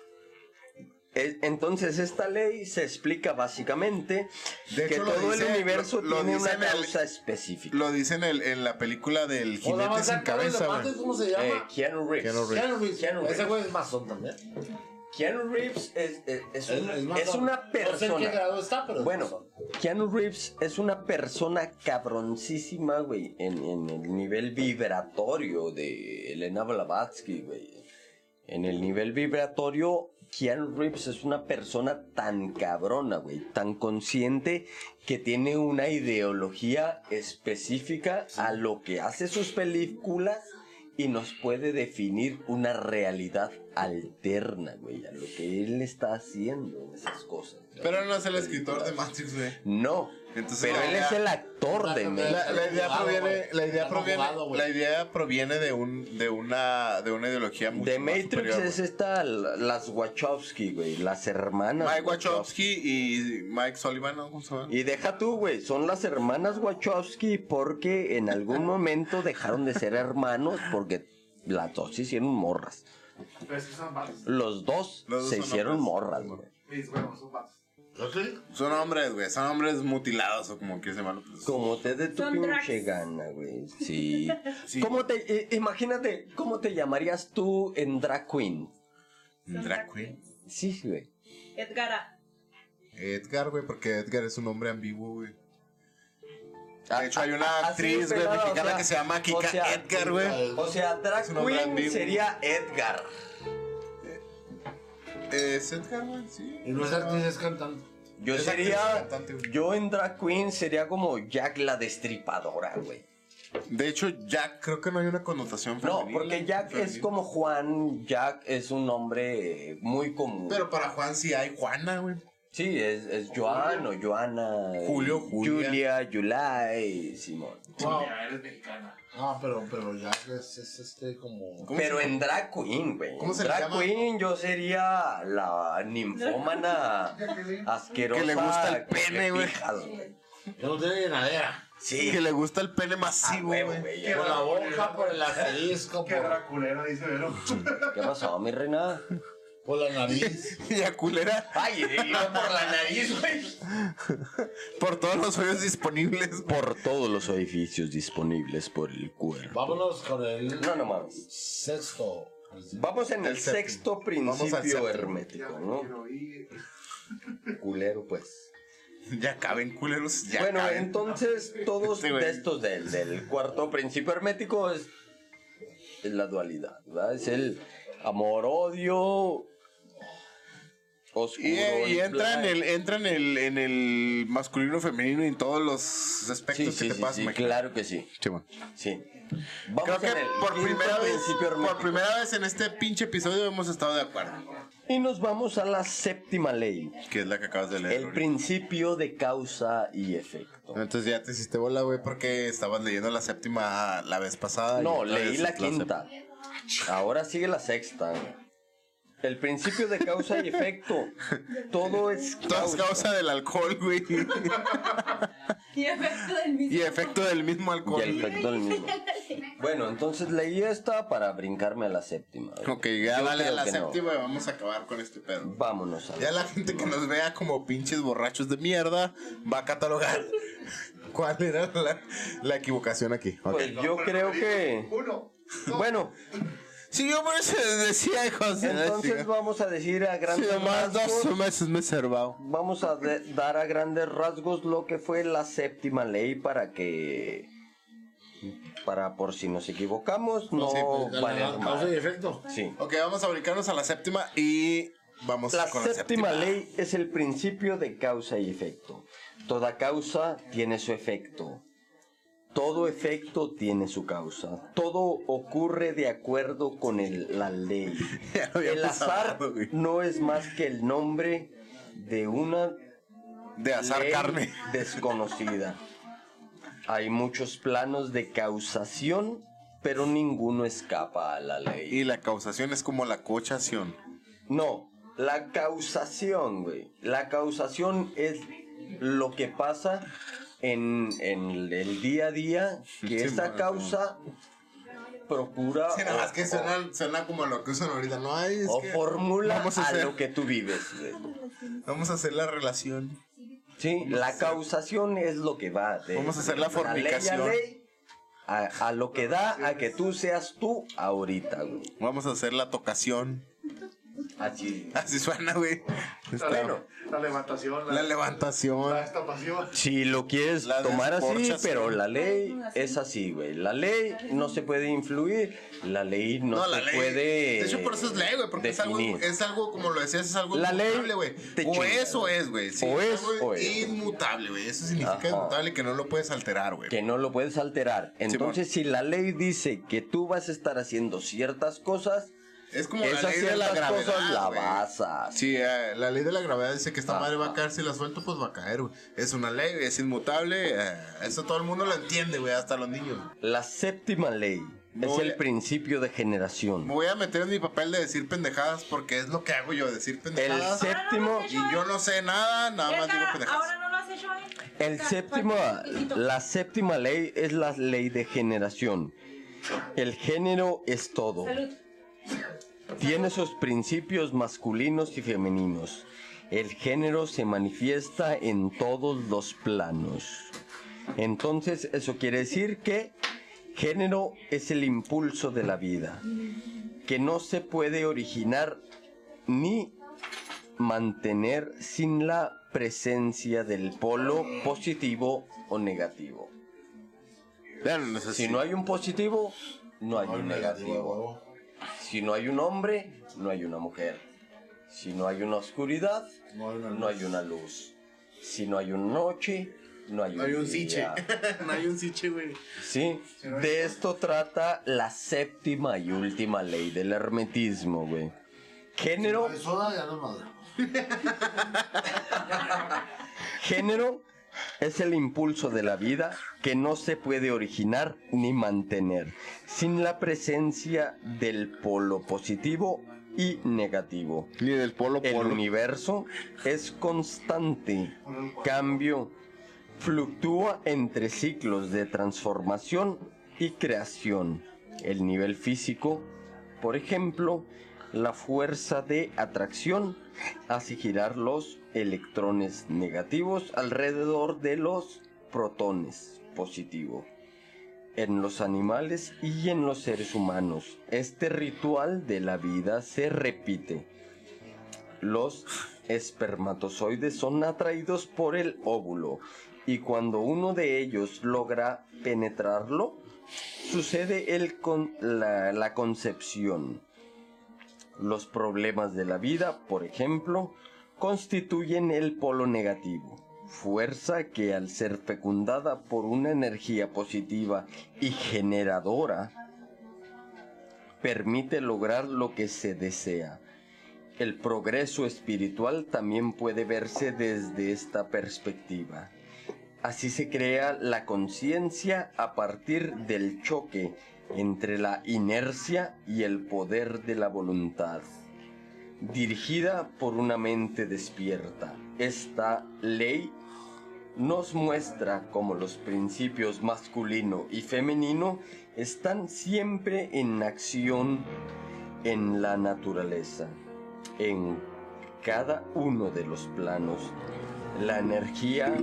Es- Entonces esta ley se explica básicamente De que hecho, todo dice- el universo lo- lo tiene una en el- causa específica. Lo dice en, el, en la película del jinete sin cabeza. ¿Cómo se Eh, llama? Keanu Reeves. Keanu Reeves. Keanu Reeves. Keanu Ese güey es masón también. Keanu Reeves es, es- es Es, una, una No sé en qué persona. grado está, pero Bueno. Keanu Reeves es una persona cabroncísima, güey, en, en el nivel vibratorio de Elena Blavatsky, güey. En el nivel vibratorio, Keanu Reeves es una persona tan cabrona, güey, tan consciente que tiene una ideología específica a lo que hace sus películas y nos puede definir una realidad alterna, güey, a lo que él está haciendo en esas cosas. Pero no es el escritor de Matrix, güey. No, Entonces, pero él idea- es el actor de La- Matrix. La, la idea Jugado, proviene, güey. la idea proviene, jugado, la idea proviene de un, de una, de una ideología mucho De más Matrix superior, es güey. esta, la- las Wachowski, güey, las hermanas. Mike Wachowski y Mike Sullivan, ¿no? ¿Cómo se llama? Y deja tú, güey, son las hermanas Wachowski porque en algún momento dejaron de ser hermanos porque las dos se hicieron morras. Pero es que son vatos. Los dos Los dos se hicieron hombres. morras, güey. Son vatos. ¿Yo sí? Son hombres, güey. Son hombres mutilados o como quieres llamarlo. pues. Como te dé tu pinche gana, güey. Sí. Sí. ¿Cómo te, eh, imagínate, ¿cómo te llamarías tú en Drag Queen? Son Drag queen. Sí, güey. Edgara. Edgar, güey, porque Edgar es un hombre ambiguo, güey. Ah, De hecho, hay una ah, así actriz, güey, mexicana o sea, que se llama Kika o sea, Edgar, güey. O sea, drag queen sería Edgar. Es Edgar, güey, sí. Y no es actriz, es cantante. Yo Es actriz y sería. cantante, güey. Yo en drag queen sería como Jack la destripadora, güey. De hecho, Jack, creo que no hay una connotación No, femenina. porque Jack es femenina. como Juan. Jack es un nombre eh, muy común. Pero para Juan sí hay Juana, güey. Sí, es, es Joan o Joana. eh, Julio, Julia. Julia, Yulai, Simón. Mira, eres mexicana. No pero, pero ya es, es este como. ¿Cómo Pero en drag queen, güey. ¿Cómo En se drag llama? queen yo sería la ninfómana [laughs] asquerosa. Que le gusta el que pene, güey. Yo no tengo llenadera. Sí. Que le gusta el pene Ah, masivo, huevo, güey. Qué Por la boca, por el asterisco, Qué por, draculero, dice Vero. ¿Qué pasó, mi reina? Por la nariz. [laughs] Y a culera Ay, iba por la nariz, güey. por todos los hoyos disponibles. Por todos los edificios disponibles por el cuerpo. Vámonos con el No, no mames. sexto Vamos en el, sexto principio hermético, ¿no? Culero, pues. Ya caben culeros. Ya bueno, caben. entonces [laughs] todos Sí, de estos del, del cuarto principio hermético es, es la dualidad, ¿verdad? Es el amor-odio, oscuro. Y, y entra, en el, entra en el, en el masculino, femenino y en todos los aspectos Sí, sí, que te sí, puedas sí, imaginar. claro que sí. Sí, bueno. Sí. Vamos Creo que por primera, vez, por primera vez en este pinche episodio hemos estado de acuerdo. Y nos vamos a la séptima ley, Que es la que acabas de leer. el ahorita. principio de causa y efecto. Entonces ya te hiciste bola, güey, porque estabas leyendo la séptima la vez pasada. No, leí la séptima. quinta. Ahora sigue la sexta. El principio de causa y efecto. Todo es Todo es causa. causa del alcohol, güey. Y efecto del mismo. y efecto del mismo Y alcohol. el efecto del mismo. Bueno, entonces leí esta para brincarme a la séptima. Ok, ya Yo dale a la no. séptima y vamos a acabar con este pedo. Vámonos a Ya la gente que nos vea como pinches borrachos de mierda va a catalogar [laughs] cuál era la, la equivocación aquí. Pues yo creo que. Uno. Bueno, Sí, yo por eso decía, la entonces vamos a decir a Sí, grandes nomás dos rasgos. meses me he servado. Vamos a de- dar a grandes rasgos lo que fue la séptima ley para que. Para por si nos equivocamos, no Sí, pues, la- valer la causa y efecto. Sí. Ok, vamos a brincarnos a la séptima y vamos La con la séptima. ley es el principio de causa y efecto. Toda causa tiene su efecto. Todo efecto tiene su causa. Todo ocurre de acuerdo con el- la ley. [laughs] El azar no es más que el nombre de una De ley carne. [laughs] desconocida. Hay muchos planos de causación, pero ninguno escapa a la ley. Y la causación es como la cochación. No, la causación, güey. La causación es lo que pasa en, en el día a día, que Sí, esa causa procura Sí, nada o- más que suena, suena como lo que usan ahorita. No hay, o, o que formula vamos a a, hacer- lo que tú vives. güey. Vamos a hacer la relación. Sí, la causación es lo que va. de- Vamos a hacer la ley a fornicación. ley, a, a lo que da a que tú seas tú ahorita, güey. Vamos a hacer la tocación. Así. Así suena, güey. Está- Bueno, la levantación. La levantación. La estampación. Si lo quieres La tomar así, pero la ley es así, güey. La ley no se puede influir, la ley no, No, se la ley. puede. De hecho, por eso es ley, güey. Porque es algo, es algo, como lo decías, es algo La ley inmutable, güey. te O chinga. es o es, güey. Sí, O es o es. Inmutable, güey. Eso significa Ajá. inmutable que no lo puedes alterar, güey. que no lo puedes alterar. Entonces, si la ley dice que tú vas a estar haciendo ciertas cosas, Es como la ley de la ciertas gravedad. cosas la. Sí, eh, la ley de la gravedad dice que esta Ajá. madre va a caer, si la suelto, pues va a caer, güey. Es una ley, es inmutable. eh, eso todo el mundo lo entiende, güey, hasta los niños. La séptima ley es el a- principio de Me generación. voy a meter en mi papel de decir pendejadas porque es lo que hago yo, decir El pendejadas. séptimo, Y yo no sé nada, nada más digo pendejadas. ahora no lo has hecho, ¿eh? el séptimo, la séptima ley es la ley de generación. El género es todo. Salud. Tiene sus principios masculinos y femeninos. El género se manifiesta en todos los planos. Entonces, eso quiere decir que género es el impulso de la vida, que no se puede originar ni mantener sin la presencia del polo positivo o negativo. Si no hay un positivo, no hay un negativo. Si no hay un hombre, no hay una mujer. Si no hay una oscuridad, No hay una no hay una luz. Si no hay una noche, no hay, No hay un siche. [laughs] no hay un siche, güey. Sí, de esto trata la séptima y última ley del hermetismo, güey. Género, No hay soda, ya no es madre. [laughs] género es el impulso de la vida que no se puede originar ni mantener sin la presencia del polo positivo y negativo. Ni del polo El universo es constante, cambio, fluctúa entre ciclos de transformación y creación. El nivel físico, por ejemplo, la fuerza de atracción hace girar los electrones negativos alrededor de los protones positivos. en los animales y en los seres humanos. Este ritual de la vida se repite. Los espermatozoides son atraídos por el óvulo y cuando uno de ellos logra penetrarlo, sucede el con la concepción. Los problemas de la vida, por ejemplo, constituyen el polo negativo, fuerza que al ser fecundada por una energía positiva y generadora, permite lograr lo que se desea. El progreso espiritual también puede verse desde esta perspectiva. Así se crea la conciencia a partir del choque entre la inercia y el poder de la voluntad. Dirigida por una mente despierta, esta ley nos muestra cómo los principios masculino y femenino están siempre en acción en la naturaleza, en cada uno de los planos. La energía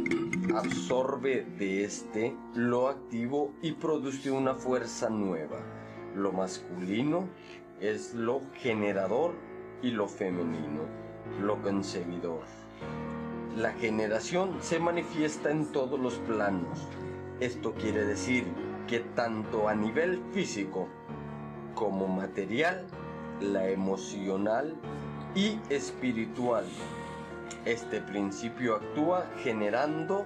absorbe de este lo activo y produce una fuerza nueva. Lo masculino es lo generador y lo femenino, lo concebidor. La generación se manifiesta en todos los planos. Esto quiere decir que tanto a nivel físico como material, la emocional y espiritual, este principio actúa generando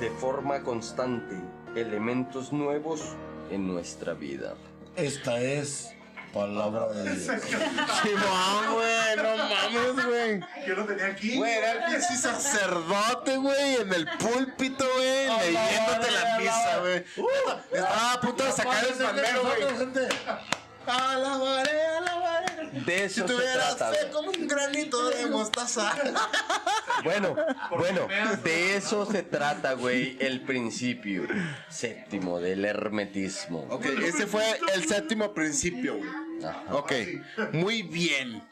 de forma constante elementos nuevos en nuestra vida. Esta es palabra de Dios. Simón, [laughs] güey, no mames, güey. Yo lo tenía aquí. Güey, era el pinche sacerdote, güey, en el púlpito, güey, leyéndote la misa, güey. Estaba a punto de sacar el pandero, güey. Alabaré, alabaré. De Si eso se tuvieras trata. fe como un granito de mostaza. [laughs] Bueno, bueno, de eso se trata, güey, el principio séptimo del hermetismo. Ok, ese fue el séptimo principio, güey. Ok, muy bien.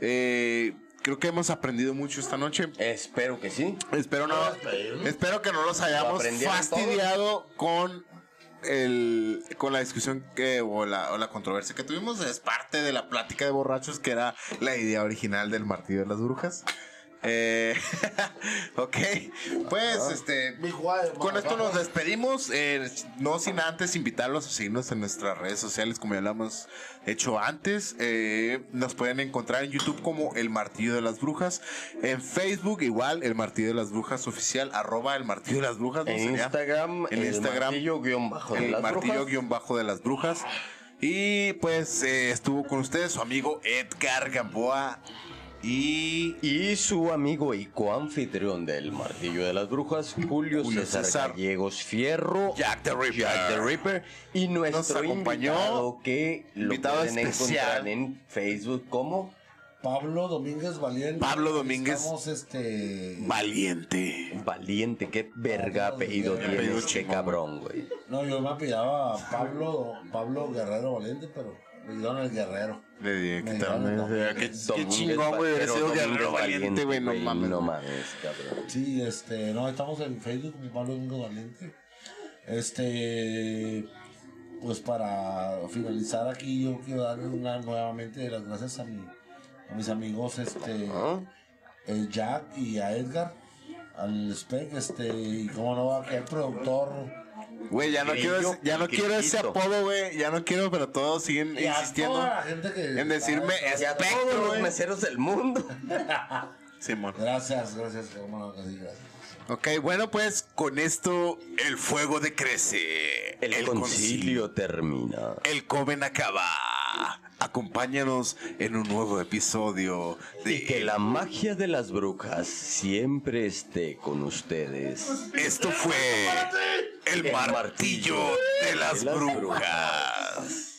Eh, creo que hemos aprendido mucho esta noche. Espero que sí. Espero no, espero que no los hayamos fastidiado con el con la discusión que o la, o la controversia que tuvimos. Es parte de la plática de borrachos que era la idea original del martillo de las brujas. Eh, [laughs] ok, pues este con esto nos despedimos, eh, no sin antes invitarlos a seguirnos en nuestras redes sociales como ya lo hemos hecho antes. Eh, nos pueden encontrar en YouTube como El Martillo de las Brujas, en Facebook igual El Martillo de las Brujas oficial, arroba El Martillo de las Brujas. ¿no En sería? Instagram, En el Instagram, martillo guion bajo de El las Martillo brujas. guion bajo de las Brujas. Y pues eh, estuvo con ustedes su amigo Edgar Gamboa y... Y su amigo y coanfitrión del Martillo de las Brujas, Julio, Julio César, César. Gallegos Fierro. Jack the Ripper. Jack the Ripper. Y nuestro acompañó, invitado que lo invitado pueden especial. encontrar en Facebook como Pablo Domínguez Valiente. Pablo Domínguez. Estamos este. Valiente. Valiente. Qué verga apellido tiene este cabrón, güey. No, yo me apellidaba Pablo, Pablo Guerrero Valiente, pero me dieron el Guerrero. Le dije, ¿qué Me tal? dijeron, Qué, chingón, güey. Hubiera sido guerrero valiente, güey. No mames. No mames, cabrón. Sí, este, no, estamos en Facebook como Pablo Domingo Valiente. Este, pues para finalizar aquí, yo quiero darle una nuevamente las gracias a, mi, a mis amigos, este, ¿Ah? el Jack y a Edgar, al Spec, este, y como no va a quedar productor. Güey, ya no quiero, ese- ya no quiero ese apodo, güey. Ya no quiero, pero todos siguen Y a insistiendo toda la gente que en decirme a todos espectro, los güey. meseros del mundo. [laughs] Simón. Gracias, gracias, gracias. Ok, bueno, pues con esto el fuego decrece. El, concilio termina. El Coven acaba. Acompáñanos en un nuevo episodio de... Y que la magia de las brujas siempre esté con ustedes. Esto fue el, martillo, de las, brujas. brujas.